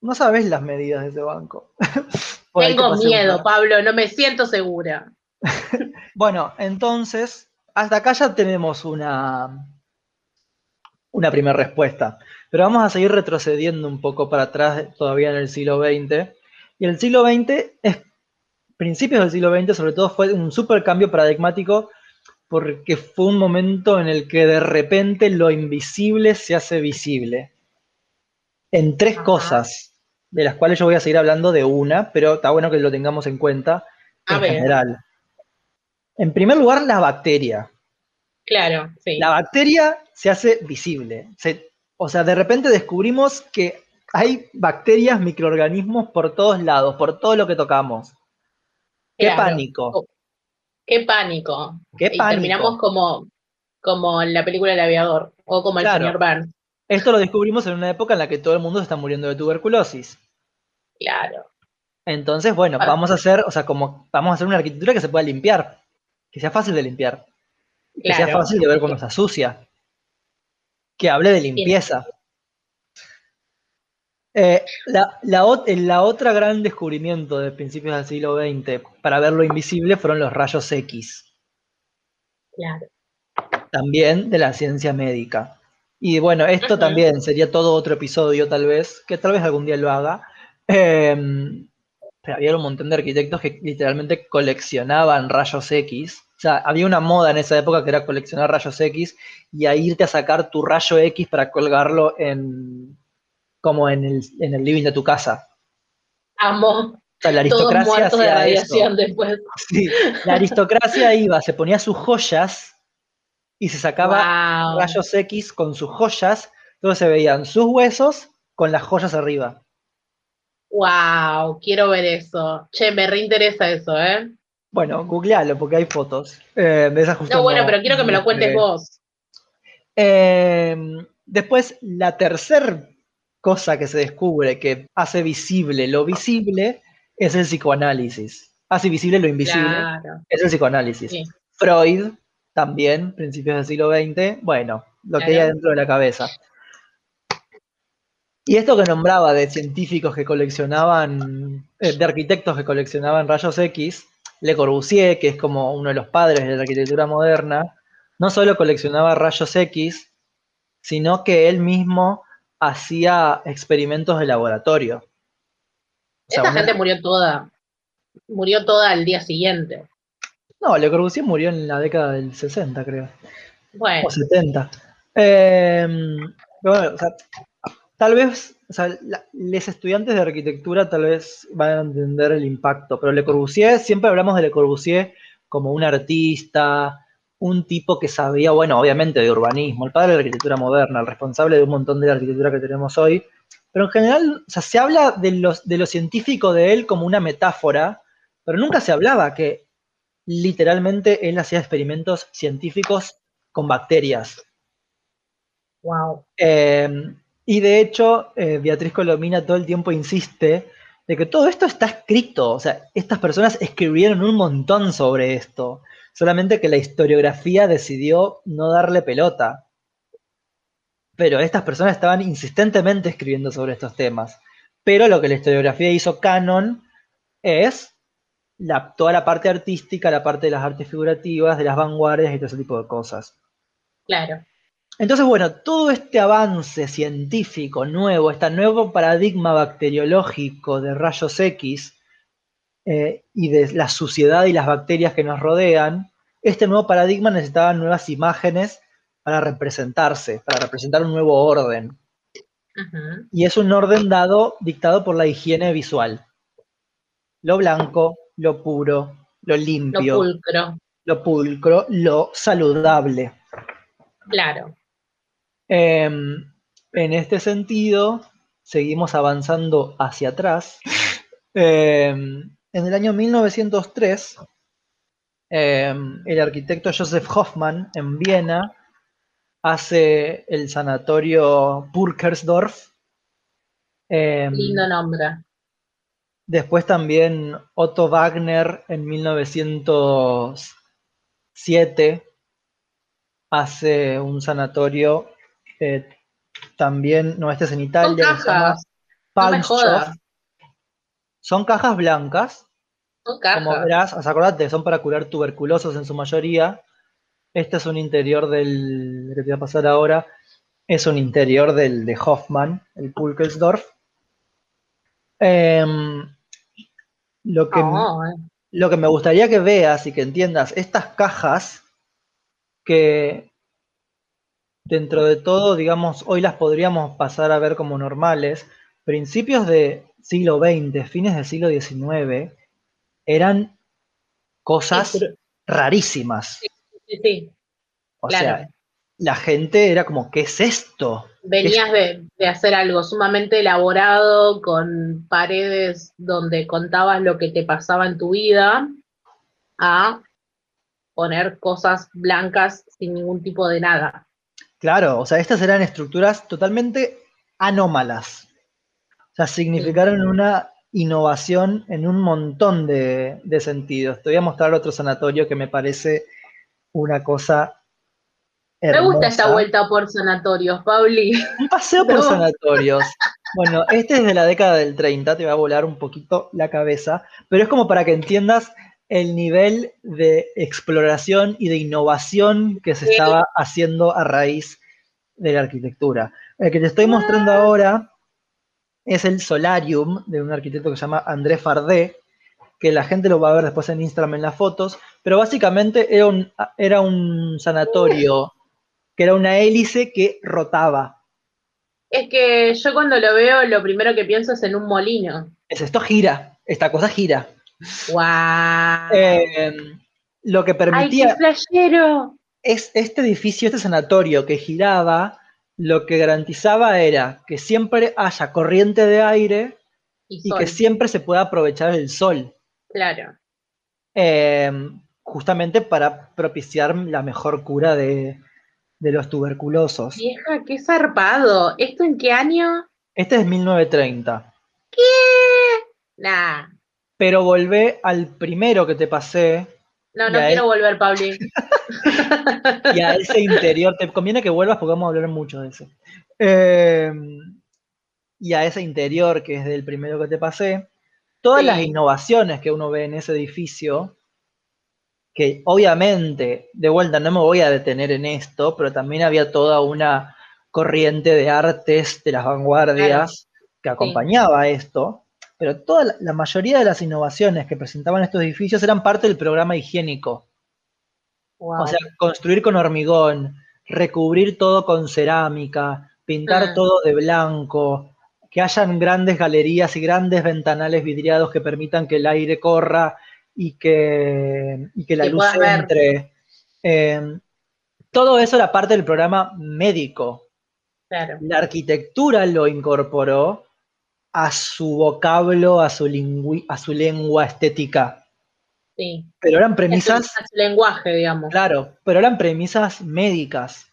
No sabes las medidas de ese banco. Tengo miedo, Pablo, no me siento segura. bueno, entonces, hasta acá ya tenemos una, una primera respuesta. Pero vamos a seguir retrocediendo un poco para atrás todavía en el siglo XX. Y el siglo XX, es, principios del siglo XX sobre todo, fue un super cambio paradigmático porque fue un momento en el que de repente lo invisible se hace visible. En tres cosas, de las cuales yo voy a seguir hablando de una, pero está bueno que lo tengamos en cuenta en general. En primer lugar, la bacteria. Claro, sí. La bacteria se hace visible. o sea, de repente descubrimos que hay bacterias, microorganismos por todos lados, por todo lo que tocamos. Qué pánico. Qué pánico. Qué pánico. Y terminamos como, como en la película El aviador o como el señor Burns. Esto lo descubrimos en una época en la que todo el mundo se está muriendo de tuberculosis. Claro. Entonces, bueno, vamos a hacer, o sea, como vamos a hacer una arquitectura que se pueda limpiar, que sea fácil de limpiar. Que sea fácil de ver cuando se asocia. Que hable de limpieza. Eh, la, la, otra gran descubrimiento de principios del siglo XX para ver lo invisible fueron los rayos X. Claro. También de la ciencia médica. Y bueno, esto también sería todo otro episodio tal vez, que tal vez algún día lo haga. Em, pero había un montón de arquitectos que literalmente coleccionaban rayos X o sea, había una moda en esa época que era coleccionar rayos X y a irte a sacar tu rayo X para colgarlo en como en el, living de tu casa. Amo. O sea, la aristocracia hacía eso. Después. Sí, la aristocracia iba, se ponía sus joyas y se sacaba rayos X con sus joyas. Entonces se veían sus huesos con las joyas arriba. Wow, quiero ver eso. Che, me reinteresa eso, ¿eh? Bueno, googlealo porque hay fotos eh, de esas No, bueno, pero quiero que me lo cuentes vos. Eh, después, la tercera cosa que se descubre que hace visible lo visible es el psicoanálisis. Hace visible lo invisible. Es el psicoanálisis. Freud, también, principios del siglo XX, bueno, lo que hay dentro de la cabeza. Y esto que nombraba de científicos que coleccionaban, eh, de arquitectos que coleccionaban rayos X, le Corbusier, que es como uno de los padres de la arquitectura moderna, no solo coleccionaba rayos X, sino que él mismo hacía experimentos de laboratorio. Esta gente murió toda, murió toda al día siguiente. No, Le Corbusier murió en la década del 60, creo. Bueno. O 70. Eh, bueno, o sea, tal vez, o sea, los estudiantes de arquitectura tal vez van a entender el impacto, pero Le Corbusier, siempre hablamos de Le Corbusier como un artista, un tipo que sabía, bueno, obviamente de urbanismo, el padre de la arquitectura moderna, el responsable de un montón de la arquitectura que tenemos hoy, pero en general, o sea, se habla de, los, de lo científico de él como una metáfora, pero nunca se hablaba que literalmente él hacía experimentos científicos con bacterias. Wow. Eh, y de hecho, eh, Beatriz Colomina todo el tiempo insiste de que todo esto está escrito, o sea, estas personas escribieron un montón sobre esto, solamente que la historiografía decidió no darle pelota. Pero estas personas estaban insistentemente escribiendo sobre estos temas. Pero lo que la historiografía hizo canon es la, toda la parte artística, la parte de las artes figurativas, de las vanguardias y todo ese tipo de cosas. Claro. Entonces, bueno, todo este avance científico nuevo, este nuevo paradigma bacteriológico de rayos X, eh, y de la suciedad y las bacterias que nos rodean, este nuevo paradigma necesitaba nuevas imágenes para representarse, para representar un nuevo orden. Y es un orden dado, dictado por la higiene visual. Lo blanco, lo puro, lo limpio. Lo pulcro. Lo pulcro, lo saludable. Claro. Em, en este sentido, seguimos avanzando hacia atrás. Em, en el año 1903, em, el arquitecto Joseph Hoffman en Viena hace el sanatorio Purkersdorf. Lindo nombre. Después también Otto Wagner en 1907 hace un sanatorio eh, también, no, este es en Italia. No Son cajas blancas. Son cajas. Como verás, acordate, son para curar tuberculosos en su mayoría. Este es un interior del que te voy a pasar ahora. Es un interior del de Hoffman, el Pulkelsdorf. Em, lo, que, eh. lo que me gustaría que veas y que entiendas, estas cajas que dentro de todo, digamos, hoy las podríamos pasar a ver como normales, principios de siglo XX, fines del siglo XIX, eran cosas rarísimas. Sí, sí. O sea, la gente era como, ¿qué es esto? Venías de, de, hacer algo sumamente elaborado, con paredes donde contabas lo que te pasaba en tu vida, a poner cosas blancas sin ningún tipo de nada. Claro, o sea, estas eran estructuras totalmente anómalas. O sea, significaron una innovación en un montón de, sentidos. Te voy a mostrar otro sanatorio que me parece una cosa hermosa. Me gusta esta vuelta por sanatorios, Pauli. Un paseo por sanatorios. Bueno, este es de la década del 30, te va a volar un poquito la cabeza, pero es como para que entiendas el nivel de exploración y de innovación que se estaba haciendo a raíz de la arquitectura. El que te estoy mostrando ah. ahora es el Solarium de un arquitecto que se llama André Fardé, que la gente lo va a ver después en Instagram en las fotos, pero básicamente era un, era un sanatorio, que era una hélice que rotaba. Es que yo cuando lo veo, lo primero que pienso es en un molino. Es esto gira, esta cosa gira. ¡Wow! Em, lo que permitía. ¡Ay, qué Es este edificio, este sanatorio que giraba, lo que garantizaba era que siempre haya corriente de aire y, que siempre se pueda aprovechar el sol. Claro. Em, justamente para propiciar la mejor cura de, de los tuberculosos. Vieja, qué zarpado. ¿Esto en qué año? Este es 1930. ¿Qué? Nah pero volvé al primero que te pasé. No, no quiero volver, Pablo. y a ese interior, te conviene que vuelvas porque vamos a hablar mucho de eso. Em, y a ese interior que es del primero que te pasé, todas las innovaciones que uno ve en ese edificio, que obviamente, de vuelta, no me voy a detener en esto, pero también había toda una corriente de artes de las vanguardias que acompañaba esto pero toda la, mayoría de las innovaciones que presentaban estos edificios eran parte del programa higiénico. O sea, construir con hormigón, recubrir todo con cerámica, pintar mm. todo de blanco, que hayan grandes galerías y grandes ventanales vidriados que permitan que el aire corra y que, que la luz entre. Em, todo eso era parte del programa médico. La arquitectura lo incorporó a su vocablo, a su, a su lengua estética. Sí. Pero eran premisas. Su lenguaje, digamos. Claro, pero eran premisas médicas.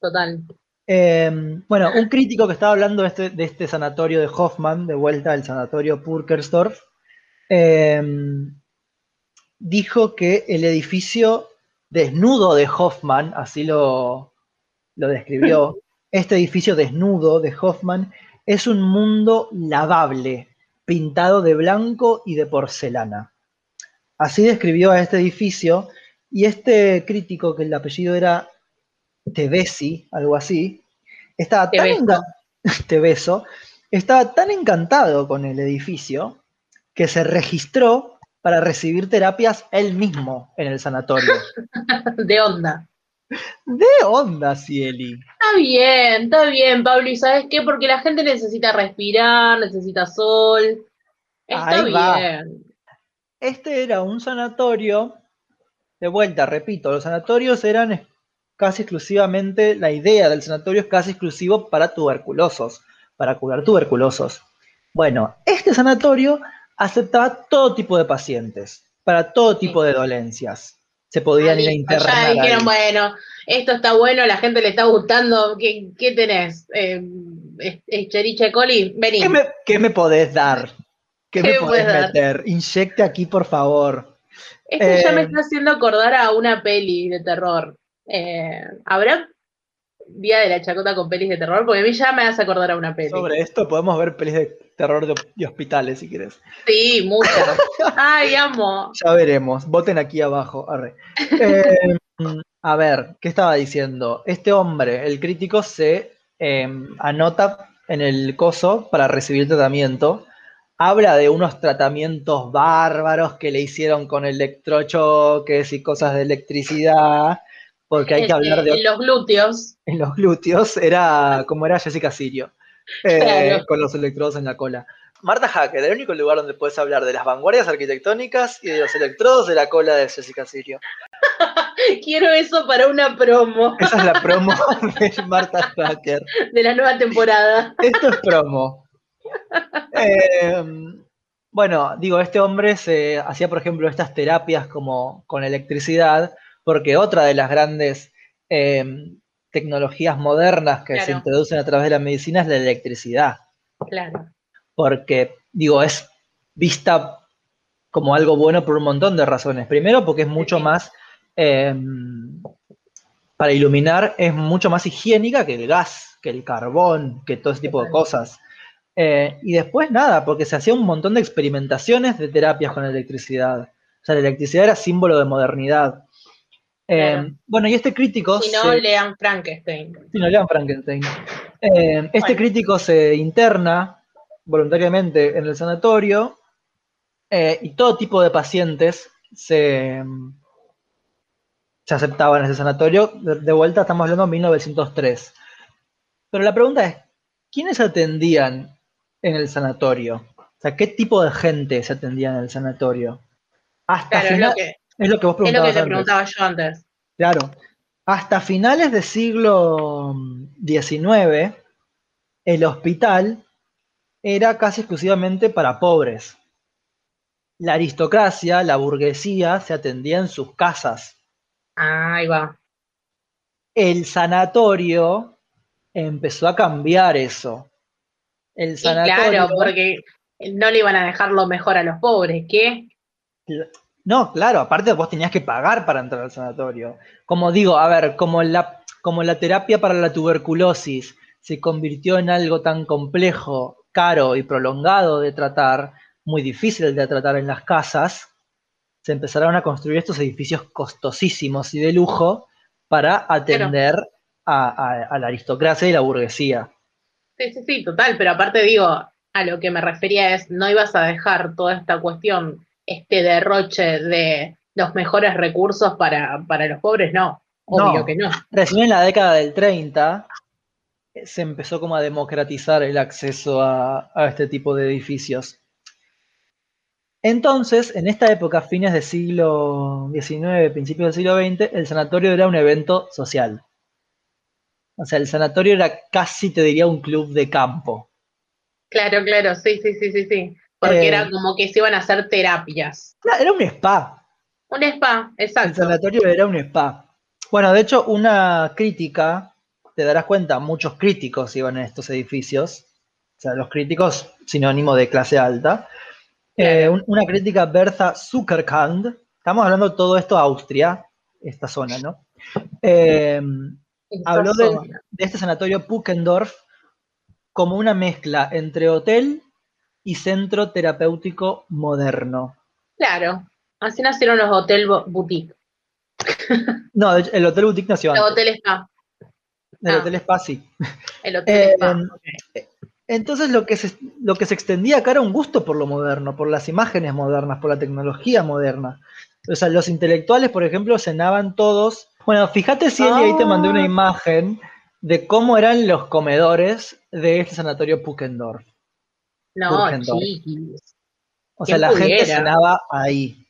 Total. Em, bueno, un crítico que estaba hablando de este, de este sanatorio de Hoffman, de vuelta al sanatorio Purkersdorf, em, dijo que el edificio desnudo de Hoffman, así lo, lo describió, este edificio desnudo de Hoffman es un mundo lavable, pintado de blanco y de porcelana. Así describió a este edificio y este crítico, que el apellido era Tevesi, algo así, estaba tan, estaba tan encantado con el edificio que se registró para recibir terapias él mismo en el sanatorio. de onda. De onda, Cieli. Está bien, está bien, Pablo. ¿Y sabes qué? Porque la gente necesita respirar, necesita sol. Está bien. Este era un sanatorio. De vuelta, repito, los sanatorios eran casi exclusivamente, la idea del sanatorio es casi exclusivo para tuberculosos, para curar tuberculosos. Bueno, este sanatorio aceptaba todo tipo de pacientes, para todo tipo de dolencias. Se podían ir a internar. Ya dijeron, bueno, esto está bueno, la gente le está gustando. ¿Qué, tenés? Eh, ¿Cheriche Coli? Vení. ¿Qué me, podés dar? ¿Qué, me podés meter? Inyecte aquí, por favor. Esto ya me eh, está haciendo acordar a una peli de terror. Eh, ¿Habrá Día de la Chacota con pelis de terror, porque a mí ya me hace acordar a una peli. Sobre esto podemos ver pelis de terror de, hospitales si quieres. Sí, muchas. Ay, amo. Ya veremos. Voten aquí abajo. Eh, a ver, ¿qué estaba diciendo? Este hombre, el crítico, se em, anota en el coso para recibir tratamiento. Habla de unos tratamientos bárbaros que le hicieron con electrochoques y cosas de electricidad porque hay que hablar de... En los glúteos. En los glúteos, era como era Jessica Sirio, eh, con los electrodos en la cola. Marta Hacker, el único lugar donde puedes hablar de las vanguardias arquitectónicas y de los electrodos de la cola de Jessica Sirio. Quiero eso para una promo. Esa es la promo de Marta Hacker. De la nueva temporada. Esto es promo. Em, bueno, digo, este hombre se hacía, por ejemplo, estas terapias como con electricidad porque otra de las grandes em, tecnologías modernas que se introducen a través de la medicina es la electricidad. Claro. Porque, digo, es vista como algo bueno por un montón de razones. Primero, porque es mucho más, em, para iluminar, es mucho más higiénica que el gas, que el carbón, que todo ese tipo de cosas. Eh, y después nada, porque se hacía un montón de experimentaciones de terapias con electricidad. O sea, la electricidad era símbolo de modernidad. Em, bueno, y este crítico. Si no, lean Frankenstein. Si no, lean Frankenstein. Em, este crítico se interna voluntariamente en el sanatorio eh, y todo tipo de pacientes se, em, se aceptaban en ese sanatorio. De, vuelta estamos hablando de 1903. Pero la pregunta es: ¿quiénes atendían en el sanatorio? O sea, ¿qué tipo de gente se atendía en el sanatorio? Hasta final, es lo que vos preguntabas. Es lo que te preguntaba yo antes. Claro. Hasta finales del siglo XIX, el hospital era casi exclusivamente para pobres. La aristocracia, la burguesía, se atendía en sus casas. Ah, ahí va. El sanatorio empezó a cambiar eso. El sanatorio. claro, porque no le iban a dejar lo mejor a los pobres, ¿qué? No, claro, aparte vos tenías que pagar para entrar al sanatorio. Como digo, a ver, como la, como la terapia para la tuberculosis se convirtió en algo tan complejo, caro y prolongado de tratar, muy difícil de tratar en las casas, se empezaron a construir estos edificios costosísimos y de lujo para atender a, a la aristocracia y la burguesía. Sí, sí, sí, total, pero aparte digo, a lo que me refería es, no ibas a dejar toda esta cuestión este derroche de los mejores recursos para, los pobres, no, obvio que no. Recién en la década del 30 se empezó como a democratizar el acceso a, este tipo de edificios. Entonces, en esta época, fines del siglo XIX, principios del siglo XX, el sanatorio era un evento social. O sea, el sanatorio era casi, te diría, un club de campo. Claro, claro, sí, sí, sí, sí, sí. Porque era eh, como que se iban a hacer terapias. Era un spa. Un spa, exacto. El sanatorio era un spa. Bueno, de hecho, una crítica, te darás cuenta, muchos críticos iban a estos edificios. O sea, los críticos, sinónimo de clase alta. Eh, una crítica, Bertha Zuckerkand, estamos hablando de todo esto Austria, esta zona, ¿no? Eh, habló de, de, este sanatorio Puckendorf como una mezcla entre hotel y centro terapéutico moderno. Claro, así nacieron los hotel boutique. No, el hotel boutique nació El hotel spa. El ah. hotel spa sí. El hotel spa. Eh, Entonces lo que, se, lo que se extendía acá era un gusto por lo moderno, por las imágenes modernas, por la tecnología moderna. O sea, los intelectuales, por ejemplo, cenaban todos. Bueno, fíjate si ahí te mandé una Ah. imagen de cómo eran los comedores de este sanatorio Puckendorf. No, chiquis. O sea, ¿Quién la gente cenaba ahí.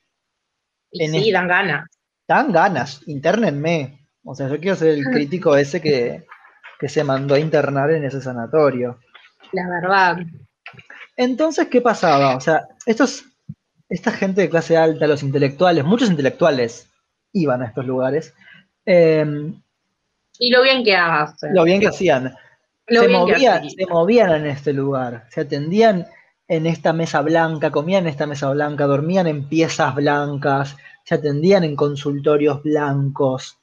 Y sí, dan ganas. Dan ganas, internenme. O sea, yo quiero ser el crítico ese que, que se mandó a internar en ese sanatorio. La verdad. Entonces, ¿qué pasaba? O sea, estos, esta gente de clase alta, los intelectuales, muchos intelectuales iban a estos lugares, eh, Y lo bien que hagas. lo bien que hacían, se, movían, hacías. se movían en este lugar, se atendían en esta mesa blanca, comían en esta mesa blanca, dormían en piezas blancas, se atendían en consultorios blancos,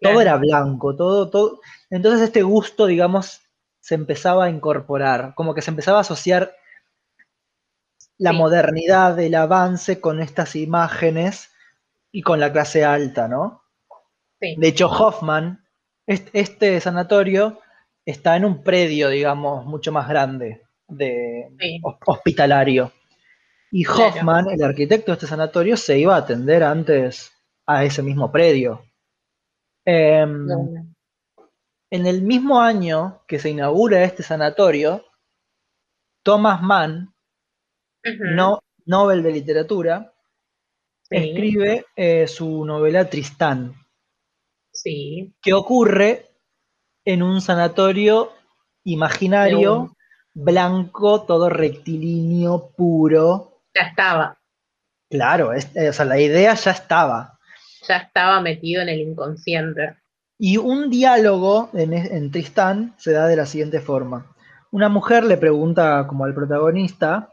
todo era blanco, todo, todo. Entonces este gusto, digamos, se empezaba a incorporar, como que se empezaba a asociar la Sí. modernidad, el avance con estas imágenes y con la clase alta, ¿no? Sí. De hecho, Hoffman, est- este, sanatorio, está en un predio, digamos, mucho más grande, de Sí. hospitalario. Y Claro. Hoffman, el arquitecto de este sanatorio, se iba a atender antes a ese mismo predio. Em, en el mismo año que se inaugura este sanatorio, Thomas Mann, no, Nobel de Literatura, Sí, escribe eh, su novela Tristán, Sí. que ocurre en un sanatorio imaginario, blanco, todo rectilíneo, puro. Ya estaba. Claro, es- eh, o sea, la idea ya estaba. Ya estaba metido en el inconsciente. Y un diálogo en, en Tristán se da de la siguiente forma. Una mujer le pregunta como al protagonista,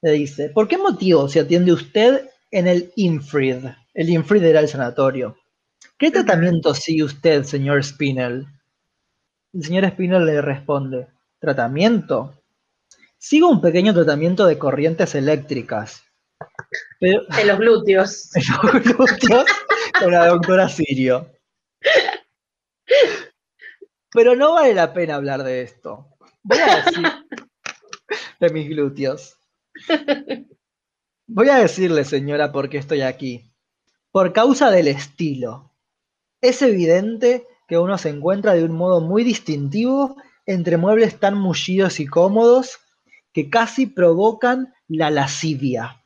le dice, ¿por qué motivo se atiende usted en el Infrid? El Infrid era el sanatorio. ¿Qué tratamiento sigue usted, señor Spinell? El señor Spinell le responde, ¿tratamiento? Sigo un pequeño tratamiento de corrientes eléctricas. Pero, De los glúteos. los glúteos con la doctora Sirio. Pero no vale la pena hablar de esto. Voy a decir de mis glúteos. Voy a decirle, señora, por qué estoy aquí. Por causa del estilo. Es evidente que uno se encuentra de un modo muy distintivo entre muebles tan mullidos y cómodos que casi provocan la lascivia.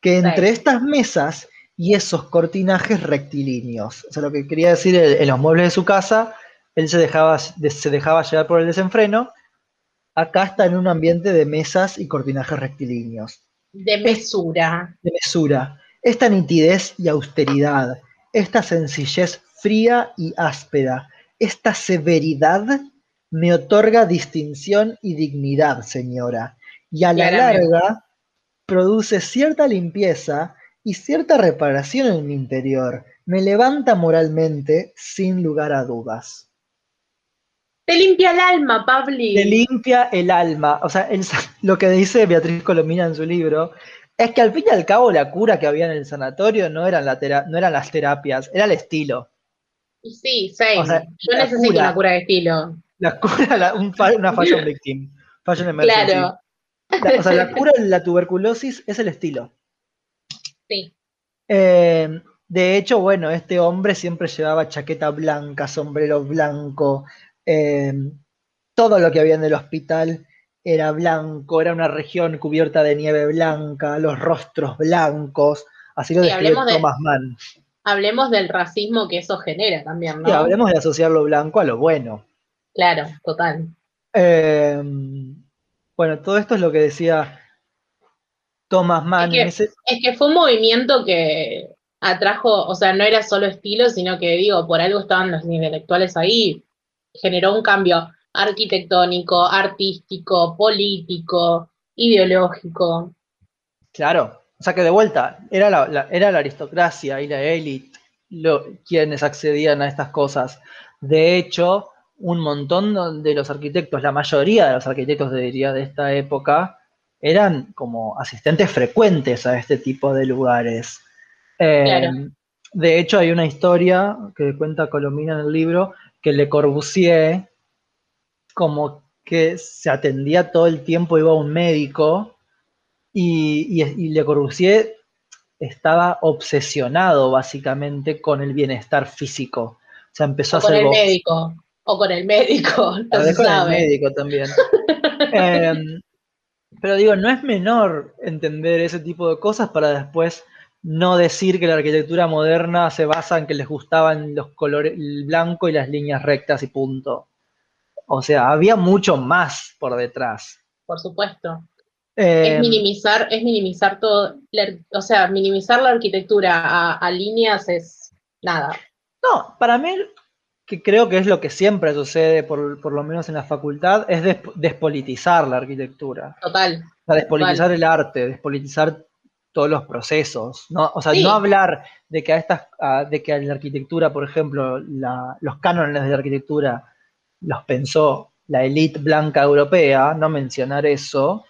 Que entre Sí. estas mesas y esos cortinajes rectilíneos. O sea, lo que quería decir, en los muebles de su casa, él se dejaba, de- se dejaba llevar por el desenfreno. Acá está en un ambiente de mesas y cortinajes rectilíneos De mesura. de mesura, esta nitidez y austeridad, esta sencillez fría y áspera, esta severidad me otorga distinción y dignidad, señora, y a la larga produce cierta limpieza y cierta reparación en mi interior, me levanta moralmente sin lugar a dudas. Te limpia el alma, Pabli. Te limpia el alma. O sea, el lo que dice Beatriz Colomina en su libro es que al fin y al cabo la cura que había en el sanatorio no eran, la tera- no eran las terapias, era el estilo. Sí, same. O sea, Yo necesito cura. una cura de estilo. La cura, la- un una fashion victim, fashion emergency. Claro. La- o sea, la cura de la tuberculosis es el estilo. Sí. Eh, de hecho, bueno, este hombre siempre llevaba chaqueta blanca, sombrero blanco, eh, todo lo que había en el hospital era blanco, era una región cubierta de nieve blanca, los rostros blancos, así lo describe de- Thomas Mann. Hablemos del racismo que eso genera también, ¿no? Hablemos de asociar lo blanco a lo bueno. Claro, total. Eh, bueno, todo esto es lo que decía Thomas Mann. que- en ese- Es que fue un movimiento que atrajo, o sea, no era solo estilo, sino que digo, por algo estaban los intelectuales ahí, generó un cambio arquitectónico, artístico, político, ideológico. Claro, o sea que de vuelta, era la, la- era la aristocracia y la élite quienes accedían a estas cosas. De hecho, un montón de los arquitectos, la mayoría de los arquitectos diría de esta época, eran como asistentes frecuentes a este tipo de lugares. Eh, Claro. De hecho, hay una historia que cuenta Colomina en el libro que Le Corbusier, como que se atendía todo el tiempo, iba a un médico y, y, Le Corbusier estaba obsesionado básicamente con el bienestar físico. O sea, empezó a hacer. Con el médico. O con el médico. No se con el médico también. Em, pero digo, no es menor entender ese tipo de cosas para después no decir que la arquitectura moderna se basa en que les gustaban los colores, el blanco y las líneas rectas y punto. O sea, había mucho más por detrás. Por supuesto. Es em, minimizar, es minimizar todo, o sea, minimizar la arquitectura a, líneas es nada. No, para mí, que creo que es lo que siempre sucede, por, por lo menos en la facultad, es despolitizar la arquitectura. Total. O sea, despolitizar el arte, despolitizar todos los procesos. ¿no? O sea, no hablar de que a estas, de que a la arquitectura, por ejemplo, los cánones de la arquitectura los pensó la élite blanca europea, no mencionar eso,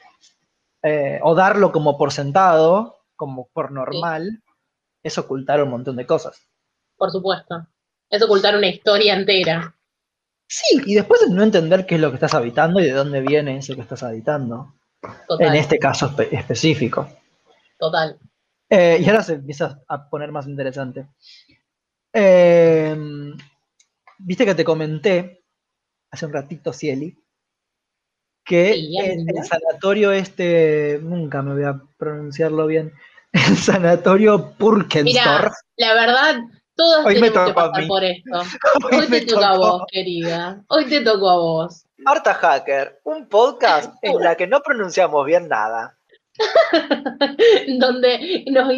eh, o darlo como por sentado, como por normal, es ocultar un montón de cosas. Por supuesto. Es ocultar una historia entera. Sí, y después no entender qué es lo que estás habitando y de dónde viene eso que estás habitando. En este caso específico. Total. Eh, y ahora se empieza a poner más interesante. Eh, viste que te comenté hace un ratito, Cieli, que el, sanatorio este, nunca me voy a pronunciarlo bien, el sanatorio Purkensdorf. la verdad, todos tenemos que pasar por esto. Hoy, te toca a vos, querida. Hoy te tocó a vos. Marta Hacker, un podcast en la que no pronunciamos bien nada. donde nos,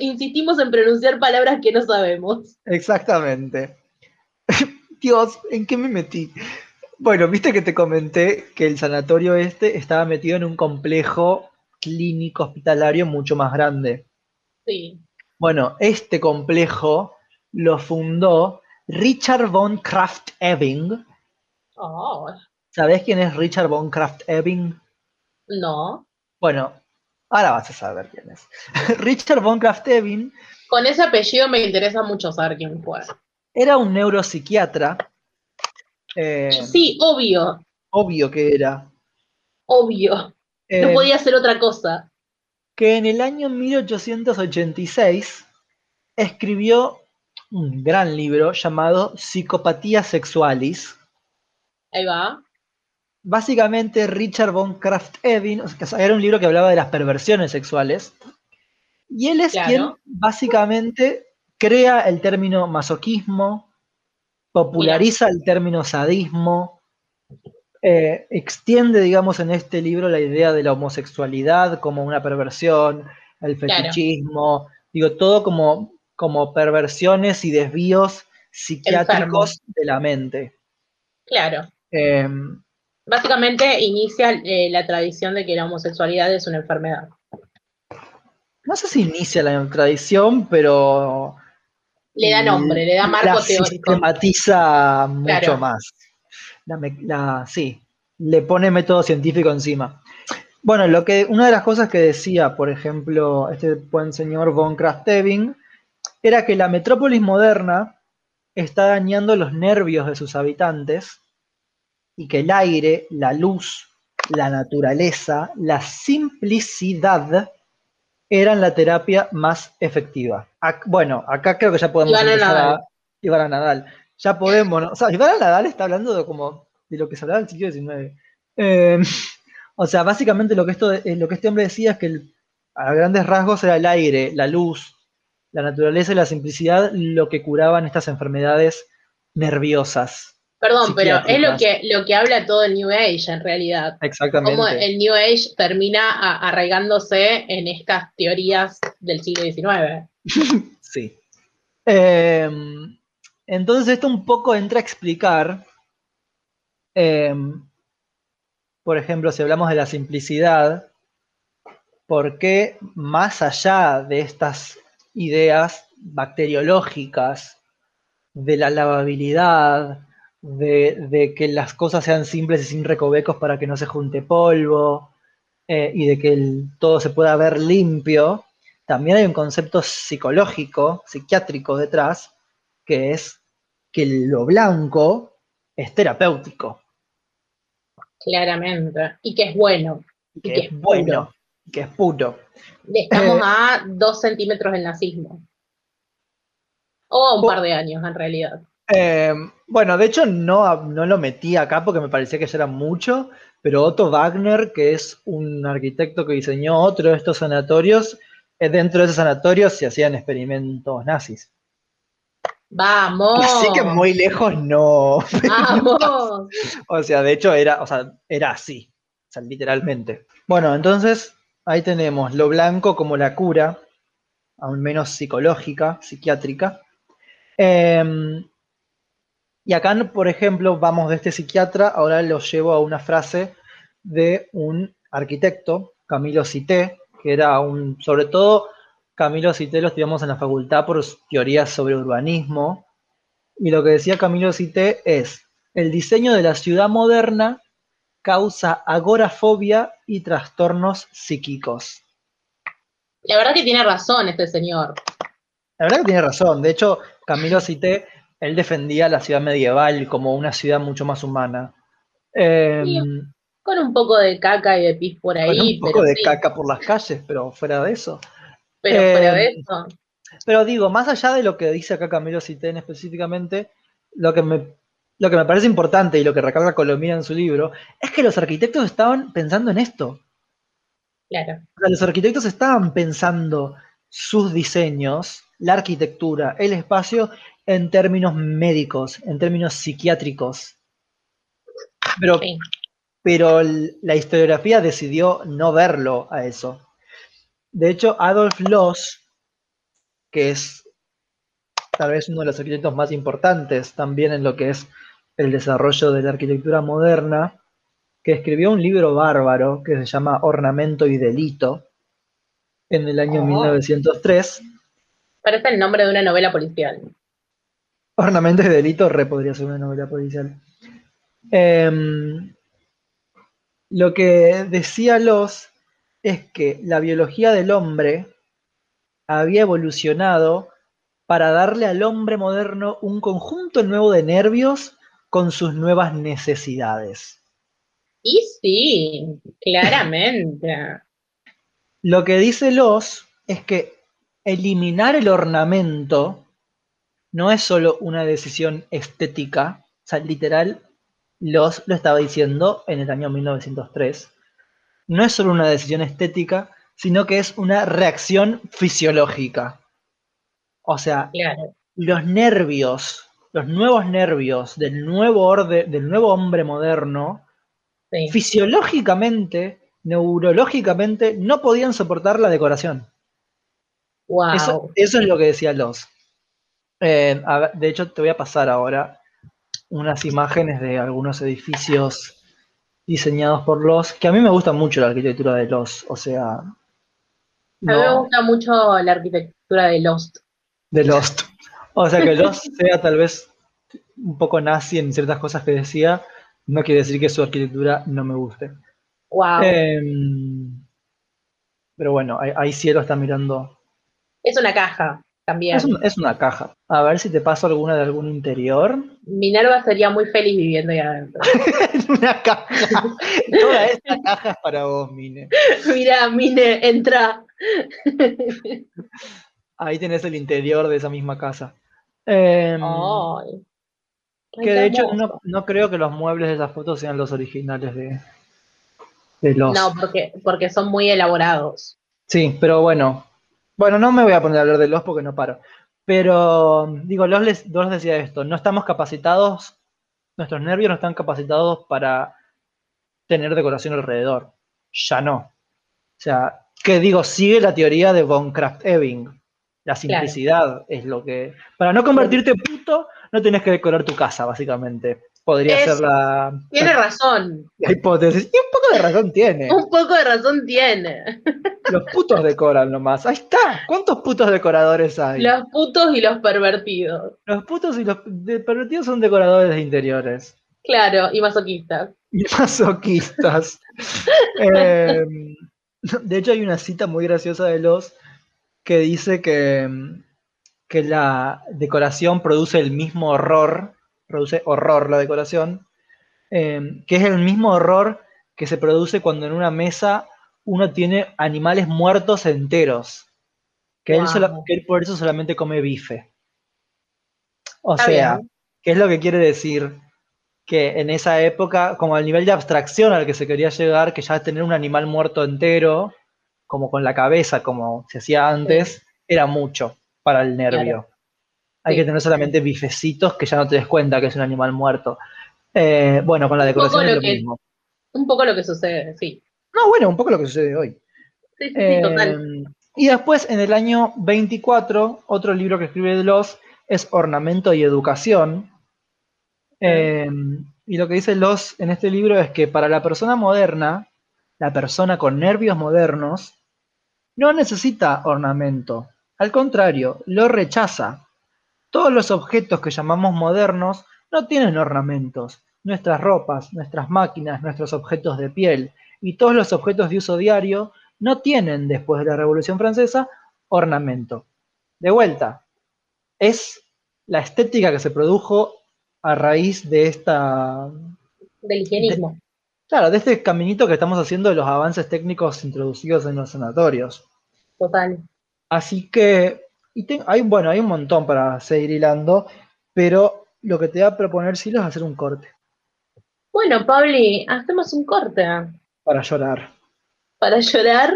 insistimos en pronunciar palabras que no sabemos. Exactamente. Dios, ¿en qué me metí? Bueno, viste que te comenté que el sanatorio este estaba metido en un complejo clínico hospitalario mucho más grande. Sí. Bueno, este complejo lo fundó Richard von Kraft-Ebing. Oh. ¿Sabés quién es Richard von Kraft-Ebing? No. Bueno, Ahora vas a saber quién es. Richard von Kraft-Ebing. Con ese apellido me interesa mucho saber quién fue. Era un neuropsiquiatra. Eh, sí, obvio. Obvio que era. Obvio. no eh, podía ser otra cosa. Que en el año 1886 escribió un gran libro llamado Psicopatía Sexualis. Ahí va básicamente Richard von Kraft-Ebing, era un libro que hablaba de las perversiones sexuales, y él es quien básicamente crea el término masoquismo, populariza el término sadismo, eh, extiende, digamos, en este libro la idea de la homosexualidad como una perversión, el fetichismo, digo, todo como, como perversiones y desvíos psiquiátricos de la mente. Claro. Em, Básicamente inicia eh, la tradición de que la homosexualidad es una enfermedad. No sé si inicia la tradición, pero... Le da nombre, le da marco la teórico. Sistematiza mucho más. sí, le pone método científico encima. Bueno, lo que, una de las cosas que decía, por ejemplo, este buen señor von Krasteving, era que la metrópolis moderna está dañando los nervios de sus habitantes y que el aire, la luz, la naturaleza, la simplicidad eran la terapia más efectiva. bueno, acá creo que ya podemos Iván empezar Nadal. a Nadal. Ya podemos, o sea, Iván Nadal está hablando de como de lo que se hablaba en el siglo XIX. Em, o sea, básicamente lo que, esto, eh, lo que este hombre decía es que a grandes rasgos era el aire, la luz, la naturaleza y la simplicidad lo que curaban estas enfermedades nerviosas. Perdón, pero es lo que, lo que habla todo el New Age en realidad. Exactamente. Cómo el New Age termina arraigándose en estas teorías del siglo XIX. sí. Em, entonces esto un poco entra a explicar, em, por ejemplo, si hablamos de la simplicidad, por qué más allá de estas ideas bacteriológicas, de la lavabilidad, de, que las cosas sean simples y sin recovecos para que no se junte polvo eh, y de que todo se pueda ver limpio, también hay un concepto psicológico, psiquiátrico detrás, que es que lo blanco es terapéutico. Claramente. Y que es bueno. Y que, es bueno. Y que es puro. Estamos Eh. a dos centímetros del nazismo. O a un par de años, en realidad. Eh, bueno, de hecho no, no lo metí acá porque me parecía que ya era mucho, pero Otto Wagner, que es un arquitecto que diseñó otro de estos sanatorios, eh, dentro de ese sanatorio se hacían experimentos nazis. Vamos. Así que muy lejos no. Vamos. O sea, de hecho era, o sea, era así, o sea, literalmente. Bueno, entonces ahí tenemos lo blanco como la cura, aún menos psicológica, psiquiátrica. Em, y acá, por ejemplo, vamos de este psiquiatra, ahora lo llevo a una frase de un arquitecto, Camilo Cité, que era un, sobre todo, Camilo Cité lo estudiamos en la facultad por sus teorías sobre urbanismo. Y lo que decía Camilo Cité es, el diseño de la ciudad moderna causa agorafobia y trastornos psíquicos. La verdad que tiene razón este señor. La verdad que tiene razón. De hecho, Camilo Cité, él defendía la ciudad medieval como una ciudad mucho más humana. Eh, Sí, Con un poco de caca y de pis por con ahí, un poco pero de sí, caca por las calles, pero fuera de eso. pero Eh, fuera de eso. Pero digo, más allá de lo que dice acá Camilo Citén específicamente, lo que me, lo que me parece importante y lo que recalca Colomina en su libro, es que los arquitectos estaban pensando en esto. Claro. O sea, los arquitectos estaban pensando sus diseños, la arquitectura, el espacio, en términos médicos, en términos psiquiátricos. Pero, Sí. pero la historiografía decidió no verlo a eso. De hecho, Adolf Loos, que es tal vez uno de los arquitectos más importantes también en lo que es el desarrollo de la arquitectura moderna, que escribió un libro bárbaro que se llama Ornamento y Delito en el año Oh. 1903. Parece el nombre de una novela policial. Ornamento y Delito re podría ser una novela policial. Em, lo que decía Los es que la biología del hombre había evolucionado para darle al hombre moderno un conjunto nuevo de nervios con sus nuevas necesidades. Y sí, claramente. Lo que dice Los es que eliminar el ornamento no es solo una decisión estética, o sea, literal, Los lo estaba diciendo en el año 1903, no es solo una decisión estética, sino que es una reacción fisiológica. O sea, Claro. los nervios, los nuevos nervios del nuevo orden, del nuevo hombre moderno, Sí. fisiológicamente, neurológicamente, no podían soportar la decoración. Wow. Eso, eso es lo que decía Los. Eh, a de hecho, te voy a pasar ahora unas imágenes de algunos edificios diseñados por Los, que a mí me gusta mucho la arquitectura de Los, o sea, A mí me gusta mucho la arquitectura de Lost. de Lost. O sea, que Lost sea tal vez un poco nazi en ciertas cosas que decía, no quiere decir que su arquitectura no me guste. Wow. Em, pero bueno, ahí, ahí Cielo está mirando. Es una caja también. Es, un- es una caja. A ver si te paso alguna de algún interior. Minerva sería muy feliz viviendo ahí adentro. en una caja. Toda esta caja es para vos, Mine. Mira, Mine, entra. Ahí tenés el interior de esa misma casa. Em, que de hecho no, no creo que los muebles de esas fotos sean los originales de, de los. No, porque, porque son muy elaborados. Sí, pero bueno. Bueno, no me voy a poner a hablar de los porque no paro. Pero digo, los, les, los decía esto, no estamos capacitados, nuestros nervios no están capacitados para tener decoración alrededor. Ya no. O sea, que digo, sigue la teoría de von Kraft-Ebing. La simplicidad es lo que... Para no convertirte en puto, no tenés que decorar tu casa, básicamente. Podría Es- ser la, Tiene razón. la hipótesis. Y un poco de razón tiene. Un poco de razón tiene. Los putos decoran nomás. Ahí está. ¿Cuántos putos decoradores hay? Los putos y los pervertidos. Los putos y los pervertidos son decoradores de interiores. Claro, y masoquistas. Y masoquistas. Eh, de hecho, hay una cita muy graciosa de los que dice que, que la decoración produce el mismo horror, produce horror la decoración, eh, que es el mismo error que se produce cuando en una mesa uno tiene animales muertos enteros. Que, él, Wow. que él por eso solamente come bife. O Está sea, bien. ¿qué es lo que quiere decir? Que en esa época, como el nivel de abstracción al que se quería llegar, que ya tener un animal muerto entero, como con la cabeza, como se hacía antes, era mucho para el nervio. Hay Sí. que tener solamente bifecitos que ya no te des cuenta que es un animal muerto. Eh, bueno, con la decoración es lo que- mismo. Un poco lo que sucede, sí. No, bueno, un poco lo que sucede hoy. Sí, sí, sí, total. Eh, y después, en el año 24, otro libro que escribe Los es Ornamento y Educación. Eh, y lo que dice Los en este libro es que para la persona moderna, la persona con nervios modernos, no necesita ornamento. Al contrario, lo rechaza. Todos los objetos que llamamos modernos no tienen ornamentos. Nuestras ropas, nuestras máquinas, nuestros objetos de piel y todos los objetos de uso diario no tienen, después de la Revolución Francesa, ornamento. De vuelta, es la estética que se produjo a raíz de esta, Del higienismo. claro, de este caminito que estamos haciendo de los avances técnicos introducidos en los sanatorios. Total. Así que, y te- hay, bueno, hay un montón para seguir hilando, pero lo que te voy a proponer, Silo, es hacer un corte Bueno, Pabli, hacemos un corte para llorar. para llorar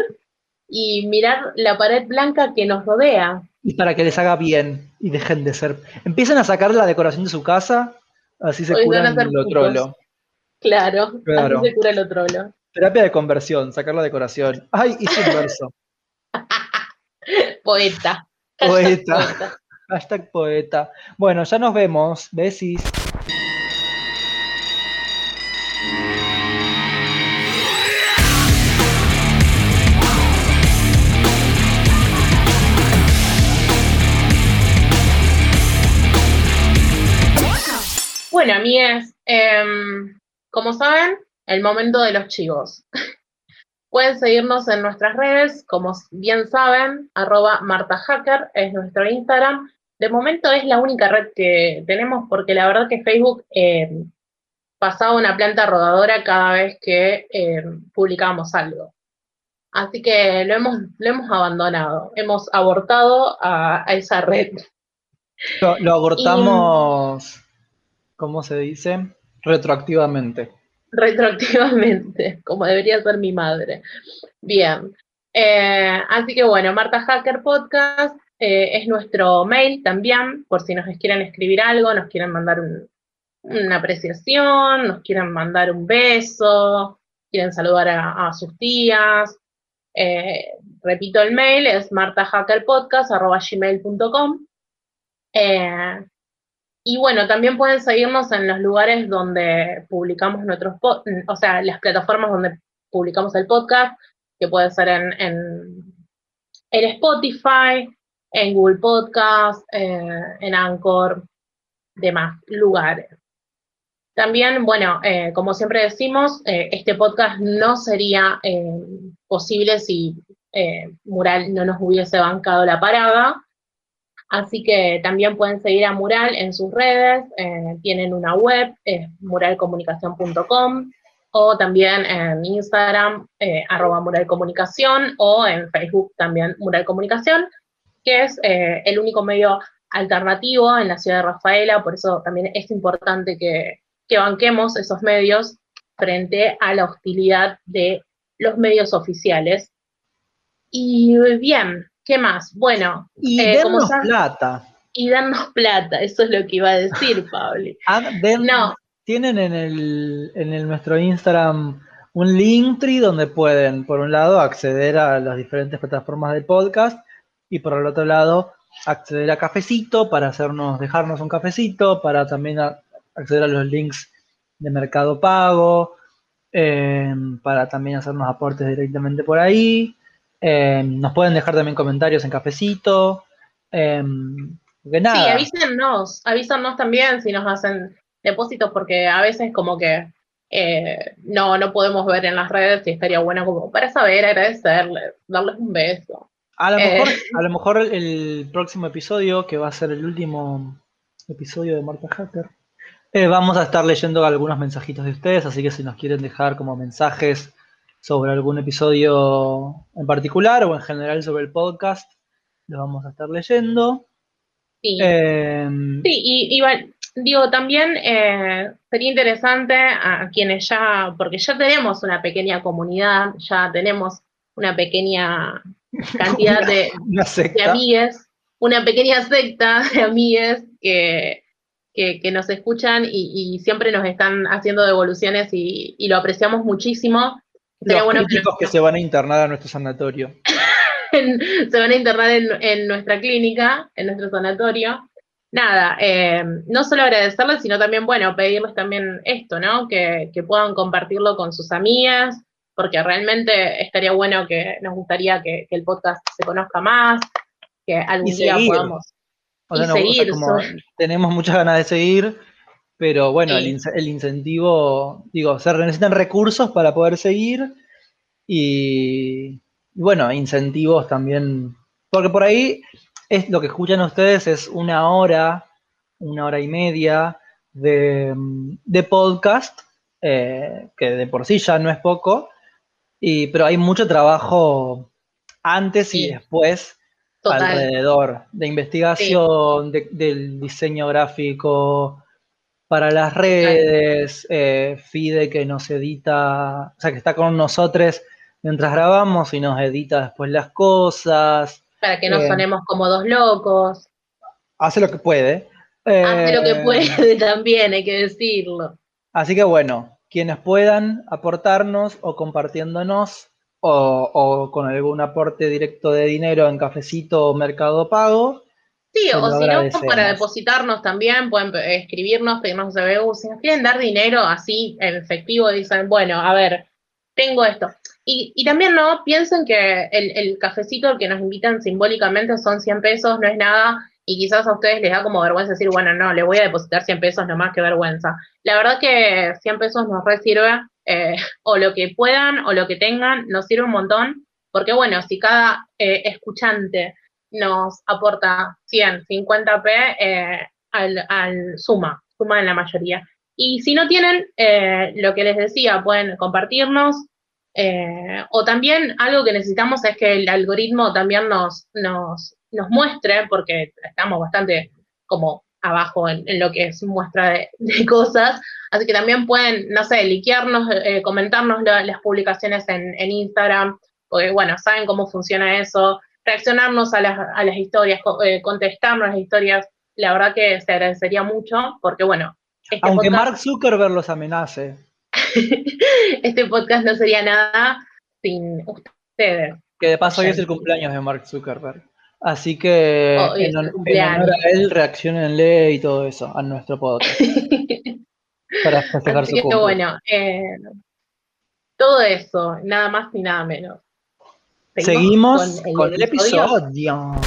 y mirar la pared blanca que nos rodea. Y para que les haga bien y dejen de ser. Empiecen a sacar la decoración de su casa, así se Hoy curan lo trolo. Claro, Claro. así se cura lo. Terapia de conversión, sacar la decoración. Ay, hice un verso. Poeta. Poeta. Hashtag poeta. Bueno, ya nos vemos. Besis. Bueno, amigues, em, como saben, el momento de los chivos. Pueden seguirnos en nuestras redes, como bien saben, arroba martahacker es nuestro Instagram. De momento es la única red que tenemos porque la verdad que Facebook em, pasaba una planta rodadora cada vez que em, publicábamos algo. Así que lo hemos, abandonado, hemos abortado a, esa red. Lo abortamos, ¿cómo se dice? Retroactivamente. Retroactivamente, como debería ser mi madre. Bien. Eh, así que bueno, Marta Hacker Podcast eh, es nuestro mail también, por si nos quieren escribir algo, nos quieren mandar un- una apreciación, nos quieren mandar un beso, quieren saludar a, sus tías. Eh, repito, el mail es martahackerpodcast.gmail.com eh, y bueno, también pueden seguirnos en los lugares donde publicamos nuestros, o sea, las plataformas donde publicamos el podcast, que puede ser en, Spotify, en Google Podcast, eh, en Anchor, demás lugares. También, bueno, eh, como siempre decimos, eh, este podcast no sería posible si Mural no nos hubiese bancado la parada. Así que también pueden seguir a Mural en sus redes, eh, tienen una web, es muralcomunicación.com, o también en Instagram, eh, arroba muralcomunicación, o en Facebook también Mural Comunicación, que es eh, el único medio alternativo en la ciudad de Rafaela, por eso también es importante que banquemos esos medios frente a la hostilidad de los medios oficiales. Y bien, ¿qué más? Bueno, Y Eh, como dennos saben- plata. y darnos plata, eso es lo que iba a decir, Pablo. Ah, No. Tienen en el, en el nuestro Instagram un Linktree donde pueden, por un lado, acceder a las diferentes plataformas del podcast y por el otro lado, acceder a cafecito para hacernos, dejarnos un cafecito, para también a- acceder a los links de Mercado Pago, eh, para también hacernos aportes directamente por ahí. Eh, nos pueden dejar también comentarios en cafecito. eh, porque nada. Sí, avísennos, avísennos también si nos hacen depósitos, porque a veces como que eh, no, no podemos ver en las redes y estaría bueno como para saber, agradecerles, darles un beso. A lo, Eh. mejor, a lo mejor el próximo episodio, que va a ser el último episodio de Marta Hacker, Eh, vamos a estar leyendo algunos mensajitos de ustedes, así que si nos quieren dejar como mensajes sobre algún episodio en particular o en general sobre el podcast, los vamos a estar leyendo. Sí, Em, Sí, y, digo, también eh, sería interesante a quienes ya, porque ya tenemos una pequeña comunidad, ya tenemos una pequeña cantidad de, una de amigues, una pequeña secta de amigues que, que, que nos escuchan y, y siempre nos están haciendo devoluciones y, y lo apreciamos muchísimo. Los bueno que críticos que se van a internar a nuestro sanatorio. en- se van a internar en, en nuestra clínica, en nuestro sanatorio. Nada, eh, no solo agradecerles, sino también, bueno, pedirles también esto, ¿no? Que, que puedan compartirlo con sus amigas, porque realmente estaría bueno que nos gustaría que, que el podcast se conozca más, que algún Y día seguir. podamos. O Y sea, no, o sea, seguir, como tenemos muchas ganas de seguir, pero bueno, el, ince- el incentivo, digo, se necesitan recursos para poder seguir y, y bueno, incentivos también, porque por ahí es lo que escuchan ustedes es una hora, una hora y media de, de podcast, eh, que de por sí ya no es poco, y, pero hay mucho trabajo antes y después Total. alrededor de investigación, de- del diseño gráfico para las redes, eh, Fide que nos edita, o sea, que está con nosotros mientras grabamos y nos edita después las cosas, Para que no eh, sonemos como dos locos. hace lo que puede. Hace lo que Eh, puede también, hay que decirlo. Así que bueno, quienes puedan aportarnos o compartiéndonos o, o con algún aporte directo de dinero en cafecito o mercado pago, Sí, o si no, agradecemos. para depositarnos también, pueden eh, escribirnos, pedirnos CBU. Si nos quieren dar dinero así, en efectivo, dicen, bueno, a ver, tengo esto. Y, y también no, piensen que el, el cafecito al que nos invitan simbólicamente son 100 pesos, no es nada, y quizás a ustedes les da como vergüenza decir, bueno, no, le voy a depositar 100 pesos nomás, que vergüenza. La verdad que 100 pesos nos re sirve, eh, o lo que puedan, o lo que tengan, nos sirve un montón, porque bueno, si cada eh, escuchante nos aporta 100, 50p eh, al, al suma, suma en la mayoría. Y si no tienen, eh, lo que les decía, pueden compartirnos. eh, o también algo que necesitamos es que el algoritmo también nos, nos, nos muestre, porque estamos bastante como abajo en, lo que es muestra de, cosas, así que también pueden, no sé, liquearnos, comentarnos la- las publicaciones en, en Instagram, porque bueno, saben cómo funciona eso, reaccionarnos a las, a las historias, eh, contestarnos las historias, la verdad que se agradecería mucho, porque bueno, este, aunque podcast, Mark Zuckerberg los amenace. este podcast no sería nada sin ustedes. Que de paso hoy es el cumpleaños de Mark Zuckerberg. Así que es en, honor a él, reaccionenle y todo eso a nuestro podcast para festejar Así su que cumple. bueno, eh, todo eso, nada más ni nada menos. Seguimos con el, episodio.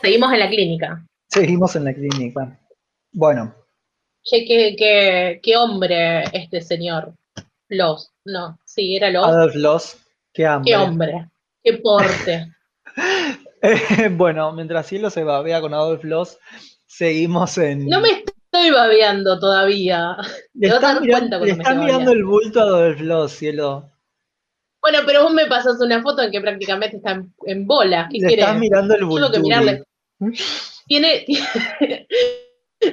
Seguimos en la clínica. Seguimos en la clínica. Bueno, Che, qué, qué, qué hombre este señor. Los, no, sí, era los. Adolf Loss, qué hambre. Qué hombre, qué porte. Eh, bueno, mientras Cielo se babea con Adolf Loss, seguimos en. No me estoy babeando todavía. le te vas a estás dar mirando, cuenta le cuando me estás esté mirando el bulto a Adolf Loss, Cielo. Bueno, pero vos me pasas una foto en que prácticamente está en, en bola. ¿Qué Le querés? estás mirando el Tengo bulto. que mirarle. Tiene,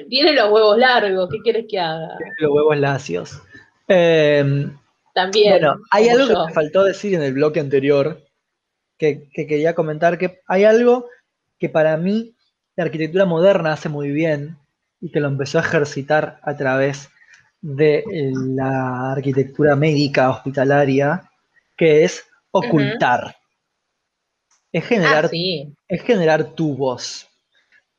tiene los huevos largos. ¿Qué quieres que haga? Los huevos lacios. Eh, También. Bueno, hay algo yo. que me faltó decir en el bloque anterior que, que quería comentar, que hay algo que para mí la arquitectura moderna hace muy bien y que lo empezó a ejercitar a través de eh, la arquitectura médica hospitalaria, que es ocultar. Es generar, Ah, sí. es generar tubos.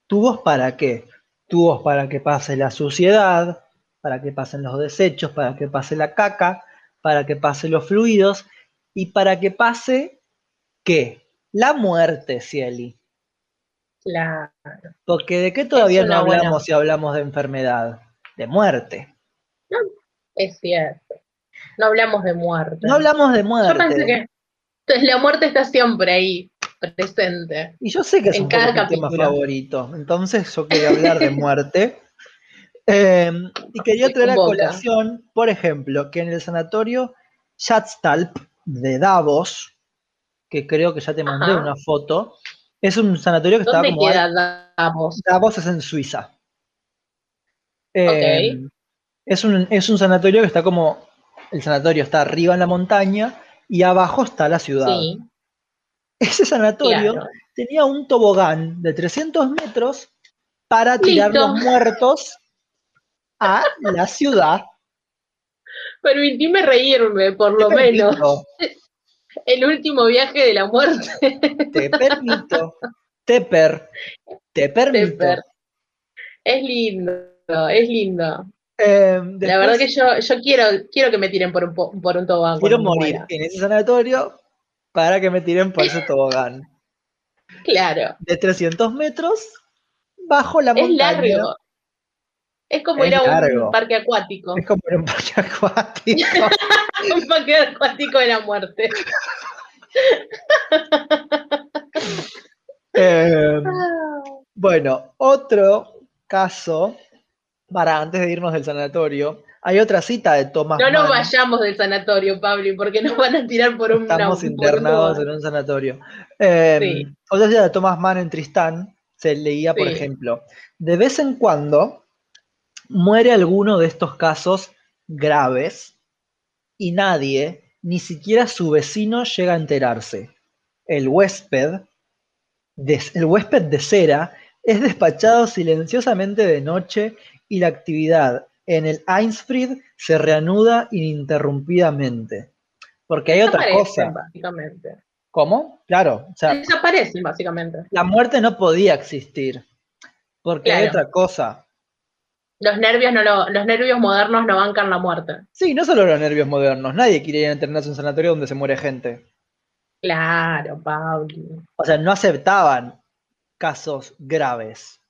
¿Tubos para qué? Tubos para que pase la suciedad, para que pasen los desechos, para que pase la caca, para que pase los fluidos y para que pase ¿qué? La muerte, Cieli. Claro. Porque ¿de qué todavía no hablamos buena- si hablamos de enfermedad? De muerte. Es cierto. No hablamos de muerte. No hablamos de muerte. Yo pensé que entonces, la muerte está siempre ahí, presente. Y yo sé que es en un cada poco mi tema favorito. Entonces yo quería hablar de muerte. Eh, y quería traer a colación, por ejemplo, que en el sanatorio Schatztalp de Davos, que creo que ya te mandé Ajá. una foto, es un sanatorio que está ¿Dónde como... queda Davos? Davos es en Suiza. Eh, es, un, es un sanatorio que está como... El sanatorio está arriba en la montaña y abajo está la ciudad. Sí, Ese sanatorio claro. tenía un tobogán de 300 metros para tirar Listo. los muertos a la ciudad. Permitime reírme, por lo menos. El último viaje de la muerte. te permito. Te per, te permito. Es lindo, es lindo. Eh, La verdad que yo, yo quiero, quiero que me tiren por un, po- por un tobogán. quiero morir muera. en ese sanatorio para que me tiren por ese tobogán. Claro. De 300 metros bajo la Es montaña. largo. Es como Es ir a un parque acuático. Es como ir a un parque acuático. un parque acuático de la muerte. Eh, Ah. Bueno, otro caso, para antes de irnos del sanatorio, hay otra cita de Thomas No nos vayamos del sanatorio, Pablo, porque nos van a tirar por un Estamos internados en un sanatorio. Eh, Sí. Otra cita de Thomas Mann en Tristán se leía, por ejemplo, de vez en cuando muere alguno de estos casos graves y nadie, ni siquiera su vecino, llega a enterarse. El huésped, de- el huésped de cera es despachado silenciosamente de noche y la actividad en el Einsfried se reanuda ininterrumpidamente. Porque hay otra cosa. básicamente. ¿Cómo? Claro, o sea, Desaparecen, básicamente. la muerte no podía existir. Porque hay otra cosa. Los nervios, no lo- los nervios modernos no bancan la muerte. Sí, no solo los nervios modernos. Nadie quiere ir a internarse a un sanatorio donde se muere gente. Claro, Pablo. O sea, no aceptaban casos graves.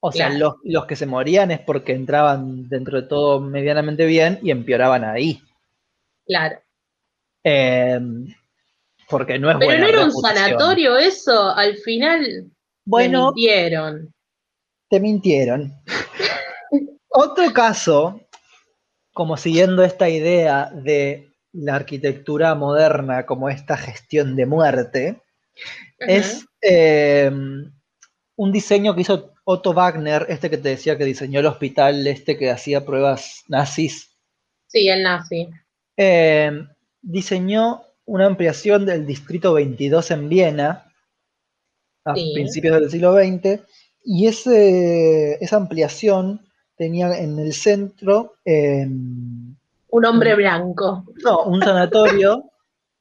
O sea, los, los que se morían es porque entraban dentro de todo medianamente bien y empeoraban ahí. Claro. Eh, porque no es Pero buena no era un reputación. sanatorio eso, al final Bueno, me mintieron. Te mintieron. Otro caso, como siguiendo esta idea de la arquitectura moderna como esta gestión de muerte, es eh, un diseño que hizo Otto Wagner, este que te decía que diseñó el hospital, este que hacía pruebas nazis. Sí, el nazi. Eh, diseñó una ampliación del distrito 22 en Viena a Sí. principios del siglo XX y ese, esa ampliación tenía en el centro eh, Un hombre blanco. no, un sanatorio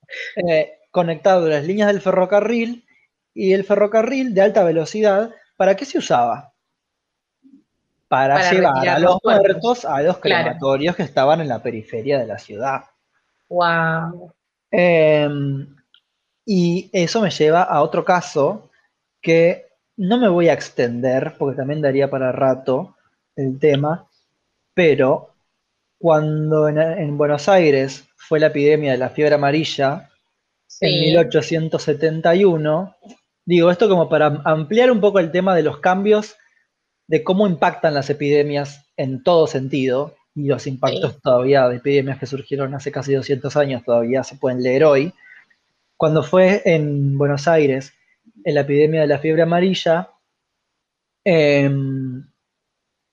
eh, conectado a las líneas del ferrocarril y el ferrocarril de alta velocidad, ¿para qué se usaba? Para, Para llevar a los muertos a los Claro. crematorios que estaban en la periferia de la ciudad. Wow. Eh, y eso me lleva a otro caso que no me voy a extender, porque también daría para rato el tema, pero cuando en, en Buenos Aires fue la epidemia de la fiebre amarilla, en Sí. 1871, digo esto como para ampliar un poco el tema de los cambios, de cómo impactan las epidemias en todo sentido, y los impactos todavía de epidemias que surgieron hace casi 200 años todavía se pueden leer hoy. Cuando fue en Buenos Aires, en la epidemia de la fiebre amarilla, em,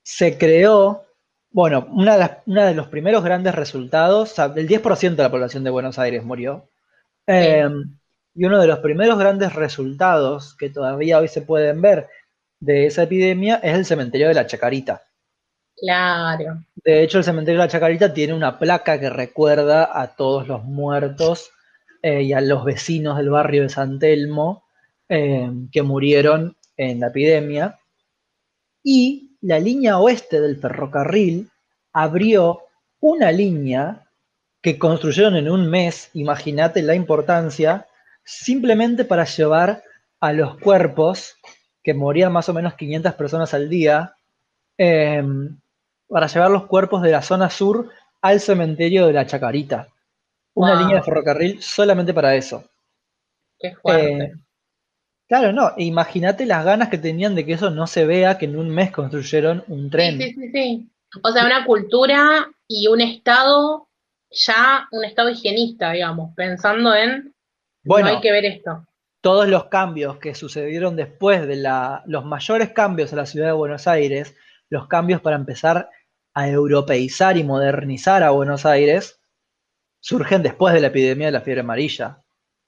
se creó, bueno, una de, una de los primeros grandes resultados, el 10% de la población de Buenos Aires murió, em, y uno de los primeros grandes resultados que todavía hoy se pueden ver de esa epidemia es el cementerio de la Chacarita. Claro. De hecho, el cementerio de la Chacarita tiene una placa que recuerda a todos los muertos eh, y a los vecinos del barrio de San Telmo eh, que murieron en la epidemia. Y la línea oeste del ferrocarril abrió una línea que construyeron en un mes, imagínate la importancia, simplemente para llevar a los cuerpos que morían más o menos 500 personas al día, eh, para llevar los cuerpos de la zona sur al cementerio de la Chacarita. Una Wow. línea de ferrocarril solamente para eso. Qué fuerte. Eh, claro, no, imagínate las ganas que tenían de que eso no se vea, que en un mes construyeron un tren. Sí, sí, sí, sí. O sea, una cultura y un estado, ya un estado higienista, digamos, pensando en Bueno, no hay que ver esto. todos los cambios que sucedieron después de la, los mayores cambios a la ciudad de Buenos Aires, los cambios para empezar a europeizar y modernizar a Buenos Aires, surgen después de la epidemia de la fiebre amarilla.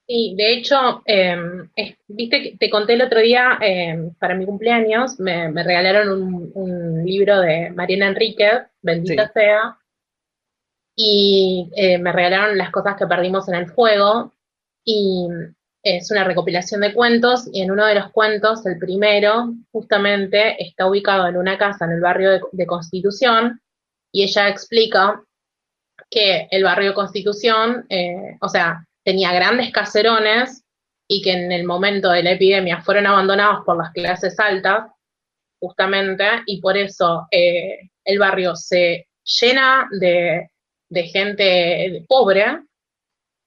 Sí, de hecho, eh, es- viste que te conté el otro día, eh, para mi cumpleaños, me, me regalaron un, un libro de Mariana Enríquez, Bendita Sí. sea, y eh, me regalaron las cosas que perdimos en el fuego, y es una recopilación de cuentos, y en uno de los cuentos, el primero, justamente está ubicado en una casa en el barrio de, de Constitución, y ella explica que el barrio de Constitución, eh, o sea, tenía grandes caserones y que en el momento de la epidemia fueron abandonados por las clases altas, justamente, y por eso eh, el barrio se llena de, de gente pobre,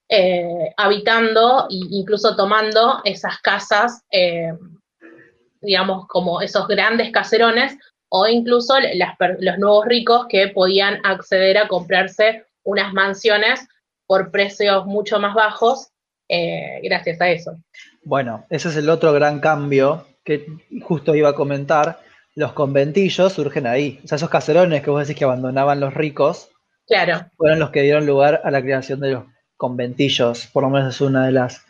eh, habitando e incluso tomando esas casas, eh, digamos, como esos grandes caserones, o incluso los nuevos ricos que podían acceder a comprarse unas mansiones por precios mucho más bajos eh, gracias a eso. Bueno, ese es el otro gran cambio que justo iba a comentar. Los conventillos surgen ahí. O sea, esos caserones que vos decís que abandonaban los ricos, Claro, fueron los que dieron lugar a la creación de los conventillos, por lo menos es una de las,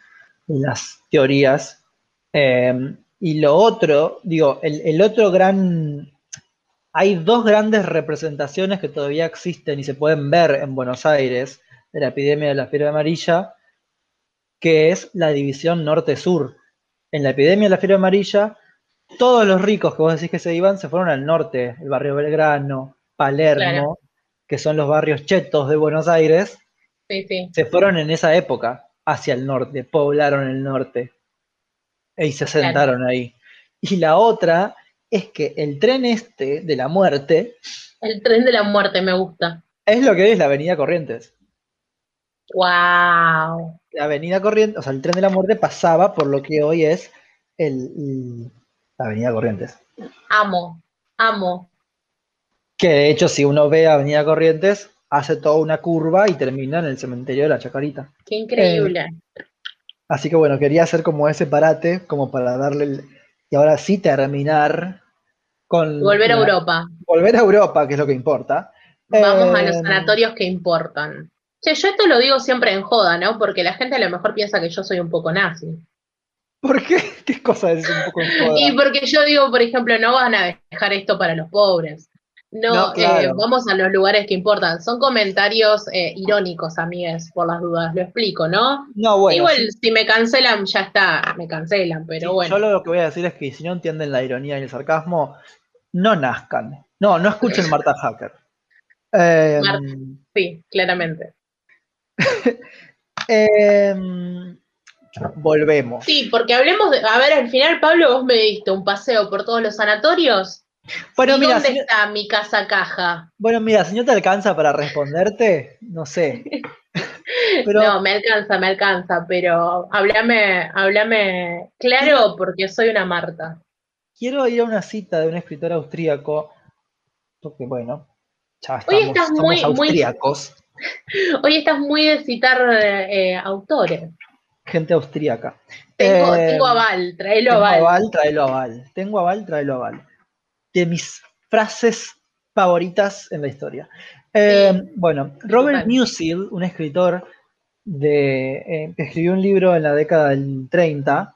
de las teorías. Eh, y lo otro, digo, el, el otro gran... Hay dos grandes representaciones que todavía existen y se pueden ver en Buenos Aires de la epidemia de la fiebre amarilla, que es la división norte-sur. En la epidemia de la fiebre amarilla, todos los ricos que vos decís que se iban se fueron al norte, el barrio Belgrano, Palermo, Claro. que son los barrios chetos de Buenos Aires, sí, sí. se fueron en esa época hacia el norte, poblaron el norte y se Claro. sentaron ahí. Y la otra es que el tren este de la muerte El tren de la muerte me gusta. es lo que es la Avenida Corrientes. ¡Wow! La Avenida Corrientes, o sea, el tren de la muerte pasaba por lo que hoy es el, el- la Avenida Corrientes. Amo, amo. Que de hecho, si uno ve Avenida Corrientes, hace toda una curva y termina en el cementerio de la Chacarita. Qué increíble. Así que bueno, quería hacer como ese parate, como para darle el- y ahora sí terminar con Volver a la- Europa. volver a Europa, que es lo que importa. Vamos a los Eh, sanatorios que importan. Che, yo esto lo digo siempre en joda, ¿no? Porque la gente a lo mejor piensa que yo soy un poco nazi. ¿Por qué? ¿Qué cosa es un poco en joda? Y porque yo digo, por ejemplo, no van a dejar esto para los pobres. No, No, claro. eh, vamos a los lugares que importan. Son comentarios eh, irónicos, amigues, por las dudas. Lo explico, ¿no? No, bueno, Igual, sí, si me cancelan, ya está, me cancelan, pero sí, bueno. yo lo que voy a decir es que si no entienden la ironía y el sarcasmo, no nazcan. No, no escuchen Marta Hacker. Eh, Marta. Sí, claramente. em, volvemos. Sí, porque hablemos de. A ver, al final, Pablo, vos me diste un paseo por todos los sanatorios. Bueno, ¿Y mira, dónde está mi casa caja? bueno, mira, si no te alcanza para responderte, no sé. Pero No, me alcanza, me alcanza, pero háblame, háblame claro porque soy una Marta. quiero ir a una cita de un escritor austríaco, porque bueno, ya Hoy estamos, estás somos muy- muy- austríacos, Hoy estás muy de citar eh, autores. gente austríaca. Tengo, Eh, tengo aval, traelo Tengo aval. aval, tráelo aval. Tengo aval, tráelo aval. De mis frases favoritas en la historia. Eh, bueno, Robert total. Musil, un escritor de, eh, que escribió un libro en la década del 30,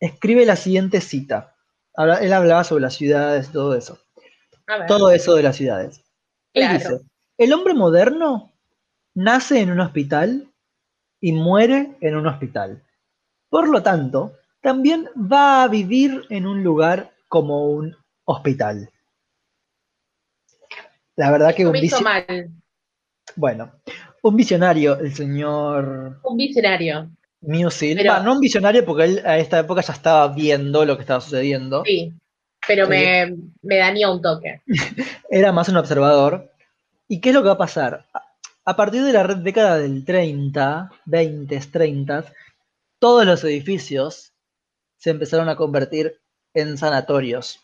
escribe la siguiente cita. Habla- él hablaba sobre las ciudades, todo eso. Todo eso de las ciudades. Él Claro. dice, el hombre moderno nace en un hospital y muere en un hospital. Por lo tanto, también va a vivir en un lugar como un hospital. La verdad que un, mal. bueno, un visionario, el señor Un visionario. Musil, Pero- no un visionario porque él a esta época ya estaba viendo lo que estaba sucediendo. Sí, pero me, me dañó un toque. Era más un observador. ¿Y qué es lo que va a pasar? A- partir de la década del 30, 20, 30, todos los edificios se empezaron a convertir en sanatorios.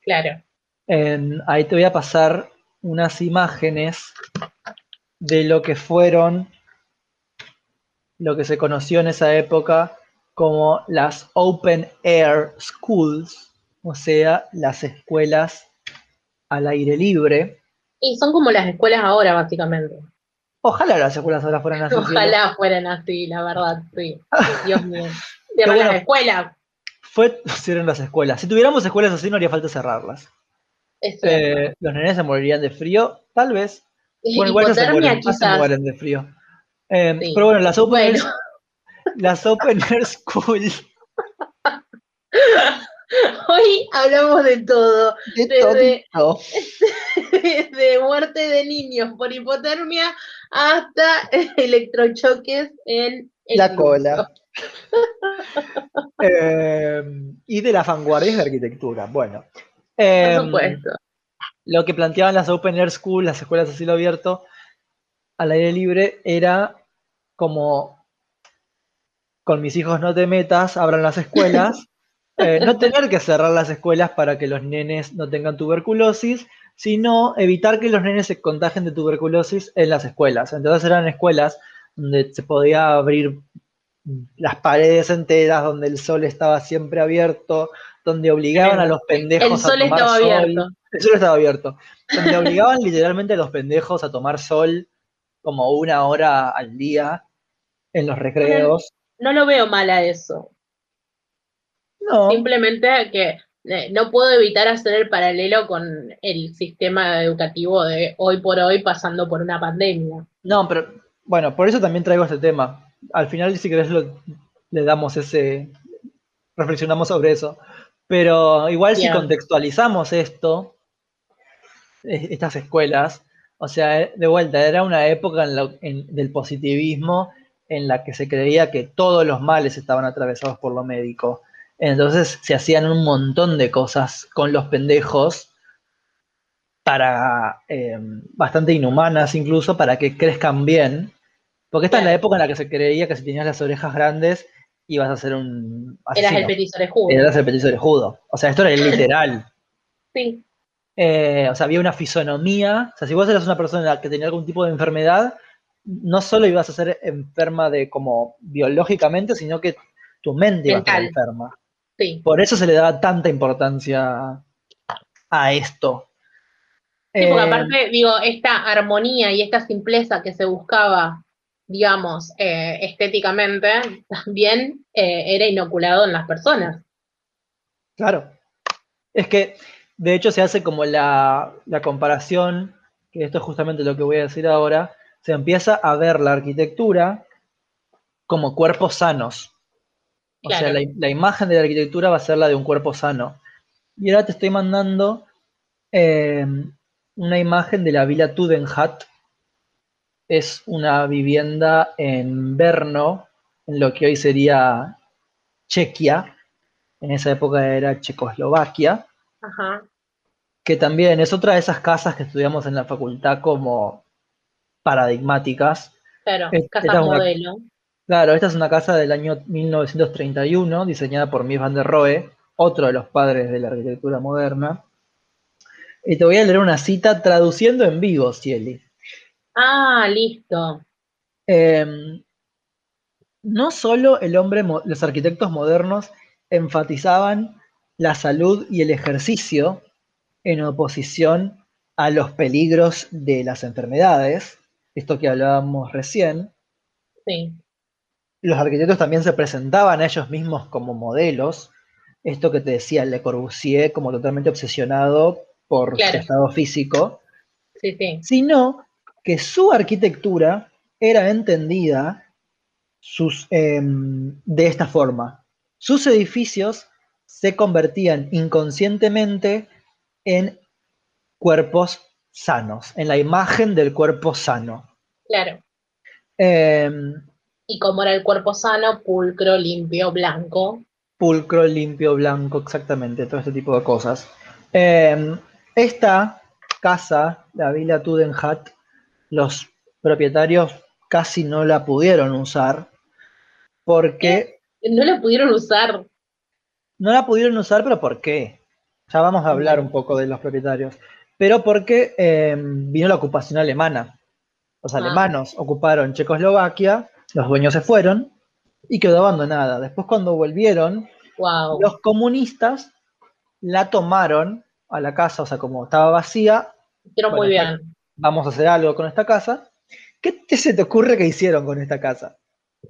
Claro. En- ahí te voy a pasar unas imágenes de lo que fueron, lo que se conoció en esa época como las Open Air Schools, o sea, las escuelas al aire libre. Y son como las escuelas ahora, básicamente. Ojalá las escuelas ahora fueran así. Ojalá fueran así, la verdad, sí. Dios mío. Cierran bueno. las escuelas. Fue, las escuelas. Si tuviéramos escuelas así, no haría falta cerrarlas. Eh, los nenes se morirían de frío, tal vez. Bueno, igual se mueren, se mueren de frío. Eh, Sí. Pero bueno, las Open, Bueno. Air, las open Air School Hoy hablamos de todo. de Desde- muerte de niños por hipotermia hasta electrochoques en el La cola. Eh, y de las vanguardias de arquitectura. Bueno, eh, Por supuesto. lo que planteaban las Open Air School, las escuelas a cielo abierto, al aire libre, era como con mis hijos no te metas, abran las escuelas. Eh, no tener que cerrar las escuelas para que los nenes no tengan tuberculosis, sino evitar que los nenes se contagien de tuberculosis en las escuelas. Entonces eran escuelas donde se podía abrir las paredes enteras, donde el sol estaba siempre abierto, donde obligaban a los pendejos El sol a tomar estaba sol. abierto. El sol estaba abierto. Donde obligaban literalmente a los pendejos a tomar sol como una hora al día en los recreos. No lo veo mal a eso. No, Simplemente que eh, no puedo evitar hacer el paralelo con el sistema educativo de hoy por hoy pasando por una pandemia. no, pero bueno, por eso también traigo este tema. Al final, si querés, lo- le damos ese, reflexionamos sobre eso. Pero igual si contextualizamos esto, estas escuelas, o sea, eh, de vuelta, era una época en la- en- del positivismo en la que se creía que todos los males estaban atravesados por lo médico. Entonces se hacían un montón de cosas con los pendejos para eh, bastante inhumanas incluso para que crezcan bien. Porque esta es la época en la que se creía que si tenías las orejas grandes ibas a ser un Eras el asesino. petiso. Eras el petiso orejudo. O sea, esto era literal. Sí, Eh, o sea, había una fisonomía. O sea, si vos eras una persona que tenía algún tipo de enfermedad, no solo ibas a ser enferma de como biológicamente, sino que tu mente iba a estar enferma. Sí. Por eso se le daba tanta importancia a esto. Sí, porque Eh, aparte, digo, esta armonía y esta simpleza que se buscaba, digamos, eh, estéticamente, también eh, era inoculado en las personas. Claro. Es que, de hecho, se hace como la, la comparación, que esto es justamente lo que voy a decir ahora, se empieza a ver la arquitectura como cuerpos sanos. O sea, la, la imagen de la arquitectura va a ser la de un cuerpo sano. Y ahora te estoy mandando eh, una imagen de la Villa Tudenhat. Es una vivienda en Brno, en lo que hoy sería Chequia. En esa época era Checoslovaquia Ajá. que también es otra de esas casas que estudiamos en la facultad como paradigmáticas. Claro, Es- casa esta es una- modelo. Claro, esta es una casa del año 1931, diseñada por Mies van der Rohe, otro de los padres de la arquitectura moderna. Y te voy a leer una cita traduciendo en vivo, Cieli. Ah, listo. Em, no solo el hombre, los arquitectos modernos enfatizaban la salud y el ejercicio en oposición a los peligros de las enfermedades, esto que hablábamos recién, Sí, los arquitectos también se presentaban a ellos mismos como modelos, esto que te decía Le Corbusier como totalmente obsesionado por Claro. su estado físico, sí, sí. sino que su arquitectura era entendida sus, em, de esta forma. Sus edificios se convertían inconscientemente en cuerpos sanos, en la imagen del cuerpo sano. Claro. Em, Y como era el cuerpo sano, pulcro, limpio, blanco. Pulcro, limpio, blanco, exactamente, todo este tipo de cosas. Eh, esta casa, la Villa Tudenhat, los propietarios casi no la pudieron usar porque No lo pudieron usar. no la pudieron usar, pero ¿por qué? Ya vamos a hablar un poco de los propietarios. Pero porque eh, vino la ocupación alemana. Los Ah. alemanos ocuparon Checoslovaquia, los dueños se fueron y quedó abandonada. Después cuando volvieron, Wow. los comunistas la tomaron a la casa, o sea, como estaba vacía, Hicieron muy bien. vamos a hacer algo con esta casa. ¿Qué te se te ocurre que hicieron con esta casa?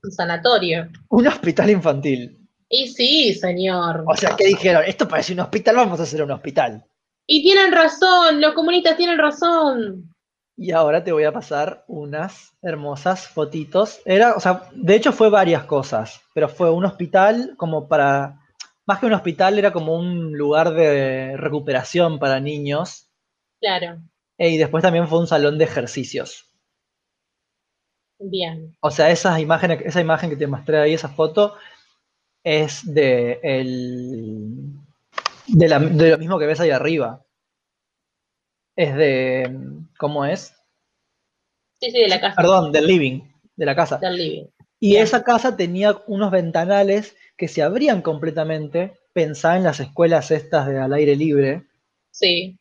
Un sanatorio. Un hospital infantil. Y sí, señor. O sea, ¿qué dijeron? Esto parece un hospital, vamos a hacer un hospital. Y tienen razón, los comunistas tienen razón. Y ahora te voy a pasar unas hermosas fotitos. Era, o sea, de hecho fue varias cosas, pero fue un hospital como para, más que un hospital, era como un lugar de recuperación para niños. Claro, eh, Y después también fue un salón de ejercicios. bien. O sea, esas imágenes, esa imagen que te mostré ahí, esa foto, es de, el, de, la- de lo mismo que ves ahí arriba. Es de, ¿cómo es? Sí, sí, de la casa. Perdón, del living, de la casa. Del living. Y esa casa tenía unos ventanales que se abrían completamente. Pensá en las escuelas estas de al aire libre. Sí,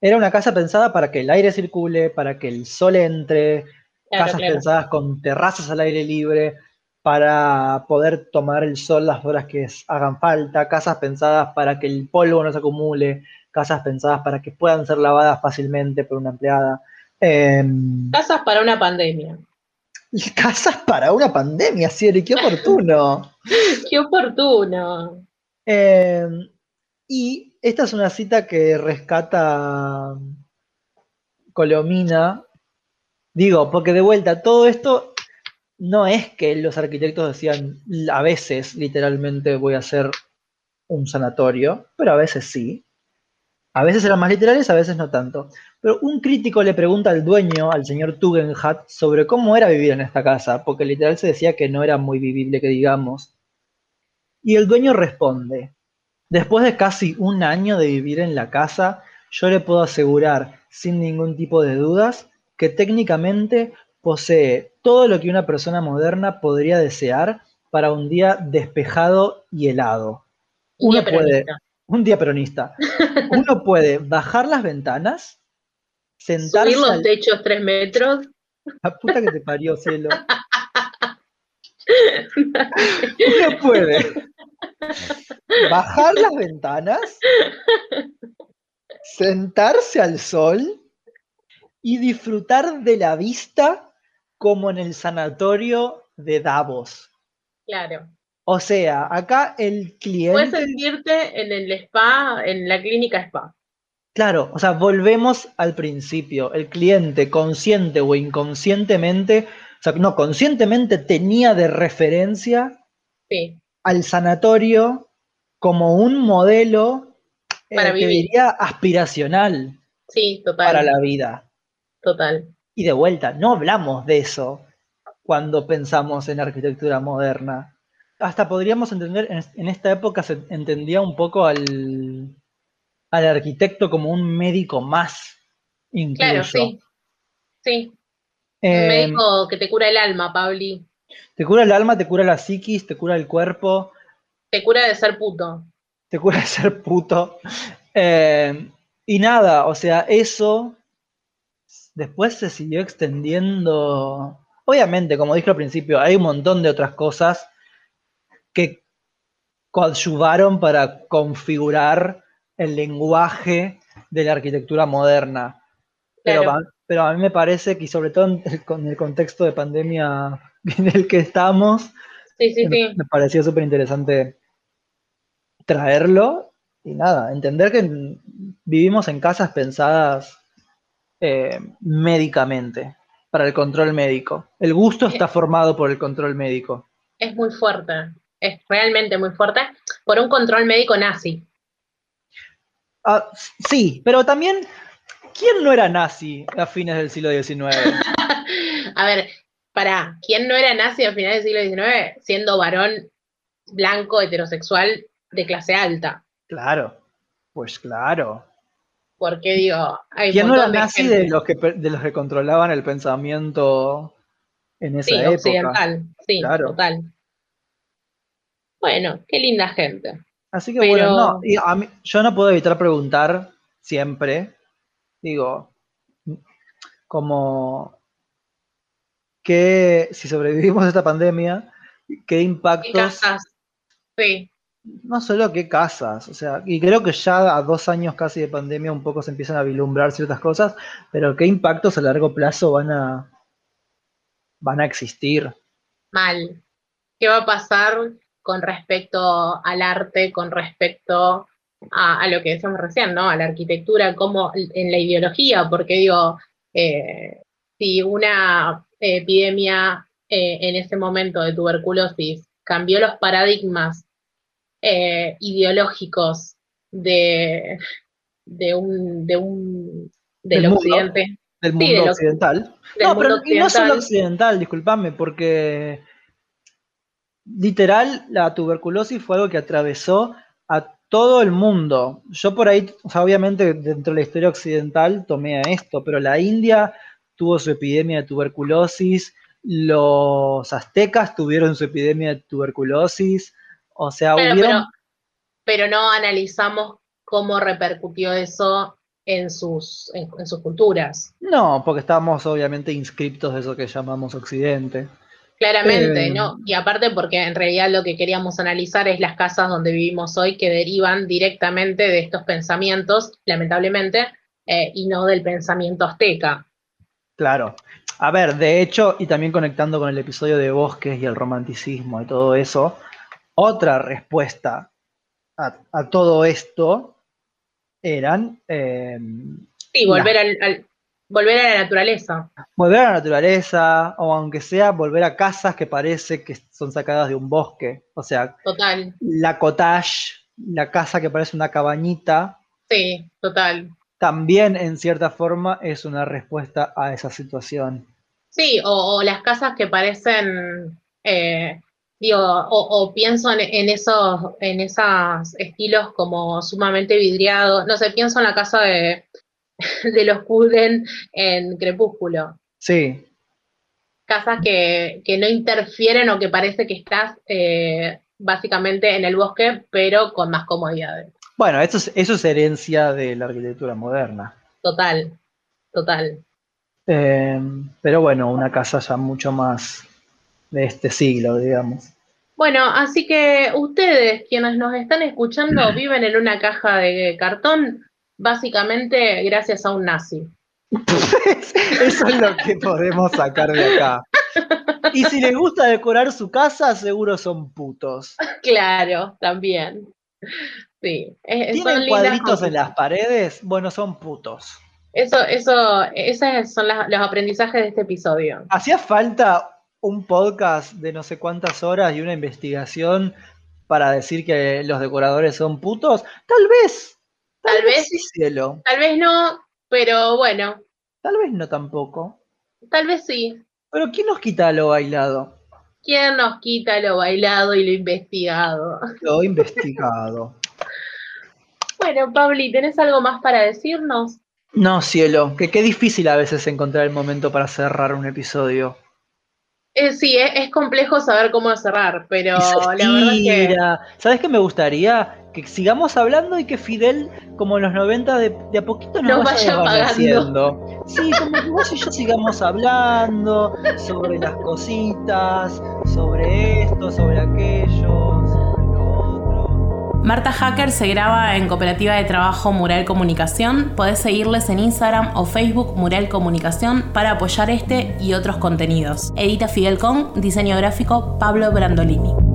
Era una casa pensada para que el aire circule, para que el sol entre, claro, casas claro. pensadas con terrazas al aire libre, para poder tomar el sol las horas que hagan falta, casas pensadas para que el polvo no se acumule, casas pensadas para que puedan ser lavadas fácilmente por una empleada. Em, Casas para una pandemia. casas para una pandemia, Siri, qué oportuno. Qué oportuno. Eh, y esta es una cita que rescata Colomina. Digo, porque de vuelta, todo esto no es que los arquitectos decían a veces, literalmente, voy a hacer un sanatorio, pero a veces sí. A veces eran más literales, a veces no tanto. Pero un crítico le pregunta al dueño, al señor Tugendhat, sobre cómo era vivir en esta casa, porque literal se decía que no era muy vivible, que digamos. Y el dueño responde, después de casi un año de vivir en la casa, yo le puedo asegurar, sin ningún tipo de dudas, que técnicamente posee todo lo que una persona moderna podría desear para un día despejado y helado. Uno puede. Un día peronista. Uno puede bajar las ventanas, sentarse Subir los al- techos tres metros. la puta que te parió, cielo. Uno puede bajar las ventanas, sentarse al sol y disfrutar de la vista como en el sanatorio de Davos. Claro. O sea, acá el Puedes cliente, sentirte en el spa, en la clínica spa. claro, o sea, volvemos al principio. El cliente, consciente o inconscientemente, o sea, no, conscientemente tenía de referencia Sí, al sanatorio como un modelo, eh, Para vivir. diría, aspiracional sí, total. para la vida. Total. Y de vuelta, no hablamos de eso cuando pensamos en arquitectura moderna. Hasta podríamos entender, en, en esta época se entendía un poco al, al arquitecto como un médico más, incluso. Claro, sí. Sí. Un Eh, médico que te cura el alma, Pauli. te cura el alma, te cura la psiquis, te cura el cuerpo, Te cura de ser puto. te cura de ser puto. Eh, y nada, o sea, eso después se siguió extendiendo. Obviamente, como dije al principio, hay un montón de otras cosas que coadyuvaron para configurar el lenguaje de la arquitectura moderna. Pero, Claro. va- pero a mí me parece que, sobre todo en el, con el contexto de pandemia en el que estamos, Sí, sí, me, sí. me pareció súper interesante traerlo y nada, entender que vivimos en casas pensadas eh, médicamente, para el control médico. El gusto está formado por el control médico. Es muy fuerte. Es realmente muy fuerte. Por un control médico nazi. Ah, sí, pero también, ¿quién no era nazi a fines del siglo XIX? A ver, para, ¿quién no era nazi a finales del siglo XIX siendo varón blanco, heterosexual, de clase alta? Claro, pues claro. Porque digo, hay ¿Quién no era de nazi gente- de los que de los que controlaban el pensamiento en esa Sí, época? occidental, sí, Claro. total. Bueno, qué linda gente. Así que Pero- bueno, no, y a mí- yo no puedo evitar preguntar siempre, digo, como que si sobrevivimos a esta pandemia, qué ¿Qué impactos, casas? Sí, no solo qué casas, o sea, y creo que ya a dos años casi de pandemia un poco se empiezan a vislumbrar ciertas cosas, pero qué impactos a largo plazo van a, van a existir. mal. ¿Qué va a pasar con respecto al arte, con respecto a, a lo que decíamos recién, ¿no? A la arquitectura, como en la ideología, porque digo, eh, si una epidemia eh, en ese momento de tuberculosis cambió los paradigmas eh, ideológicos de, de un, de un del, Del mundo. occidente, Del mundo occidental. del no, mundo pero y no solo occidental. occidental, disculpame, porque literal la tuberculosis fue algo que atravesó a todo el mundo. Yo por ahí, o sea, obviamente dentro de la historia occidental tomé a esto, pero la India tuvo su epidemia de tuberculosis, los aztecas tuvieron su epidemia de tuberculosis, o sea, Claro, hubieron... pero, pero no analizamos cómo repercutió eso en sus, en, en sus culturas. No, porque estábamos obviamente inscriptos de eso que llamamos occidente. Claramente, Eh. ¿no? Y aparte porque en realidad lo que queríamos analizar es las casas donde vivimos hoy que derivan directamente de estos pensamientos, lamentablemente, eh, y no del pensamiento azteca. Claro. A ver, de hecho, y también conectando con el episodio de bosques y el romanticismo y todo eso, otra respuesta a, a todo esto eran eh, Sí, volver, al, al- volver a la naturaleza. volver a la naturaleza, o aunque sea volver a casas que parece que son sacadas de un bosque. O sea, Total. la cottage, la casa que parece una cabañita, Sí, total. también en cierta forma es una respuesta a esa situación. Sí, o, o las casas que parecen, eh, digo, o, o pienso en, en esos, en esos estilos como sumamente vidriados. No sé, pienso en la casa de, de los Cullen en Crepúsculo. Sí, Casas que, que no interfieren o que parece que estás eh, básicamente en el bosque, pero con más comodidades. bueno, eso es, eso es herencia de la arquitectura moderna. Total, total. Eh, pero bueno, una casa ya mucho más de este siglo, digamos. Bueno, así que ustedes, quienes nos están escuchando, viven en una caja de cartón, básicamente gracias a un nazi. Eso es lo que podemos sacar de acá. Y si les gusta decorar su casa, seguro son putos. Claro, también. Sí, es- son ¿Tienen lindas cuadritos en las paredes? Bueno, son putos. Eso, eso, esos son las- los aprendizajes de este episodio. ¿Hacía falta un podcast de no sé cuántas horas y una investigación para decir que los decoradores son putos? Tal vez. Tal vez. sí, cielo. Tal vez no, pero bueno, Tal vez no tampoco. tal vez sí. Pero ¿quién nos quita lo bailado? ¿Quién nos quita lo bailado y lo investigado? Lo investigado. Bueno, Pabli, ¿tenés algo más para decirnos? No, cielo, que qué difícil a veces encontrar el momento para cerrar un episodio. Eh, sí, es, es complejo saber cómo cerrar, pero la verdad es que. ¿Sabes qué me gustaría? Que sigamos hablando y que Fidel, como en los 90, de, de a poquito nos Nos vaya vaya. Sí, como que vos y yo sigamos hablando sobre las cositas, sobre esto, sobre aquello. Marta Hacker se graba en Cooperativa de Trabajo Mural Comunicación. Podés seguirles en Instagram o Facebook Mural Comunicación para apoyar este y otros contenidos. Edita Fidel Con, diseño gráfico Pablo Brandolini.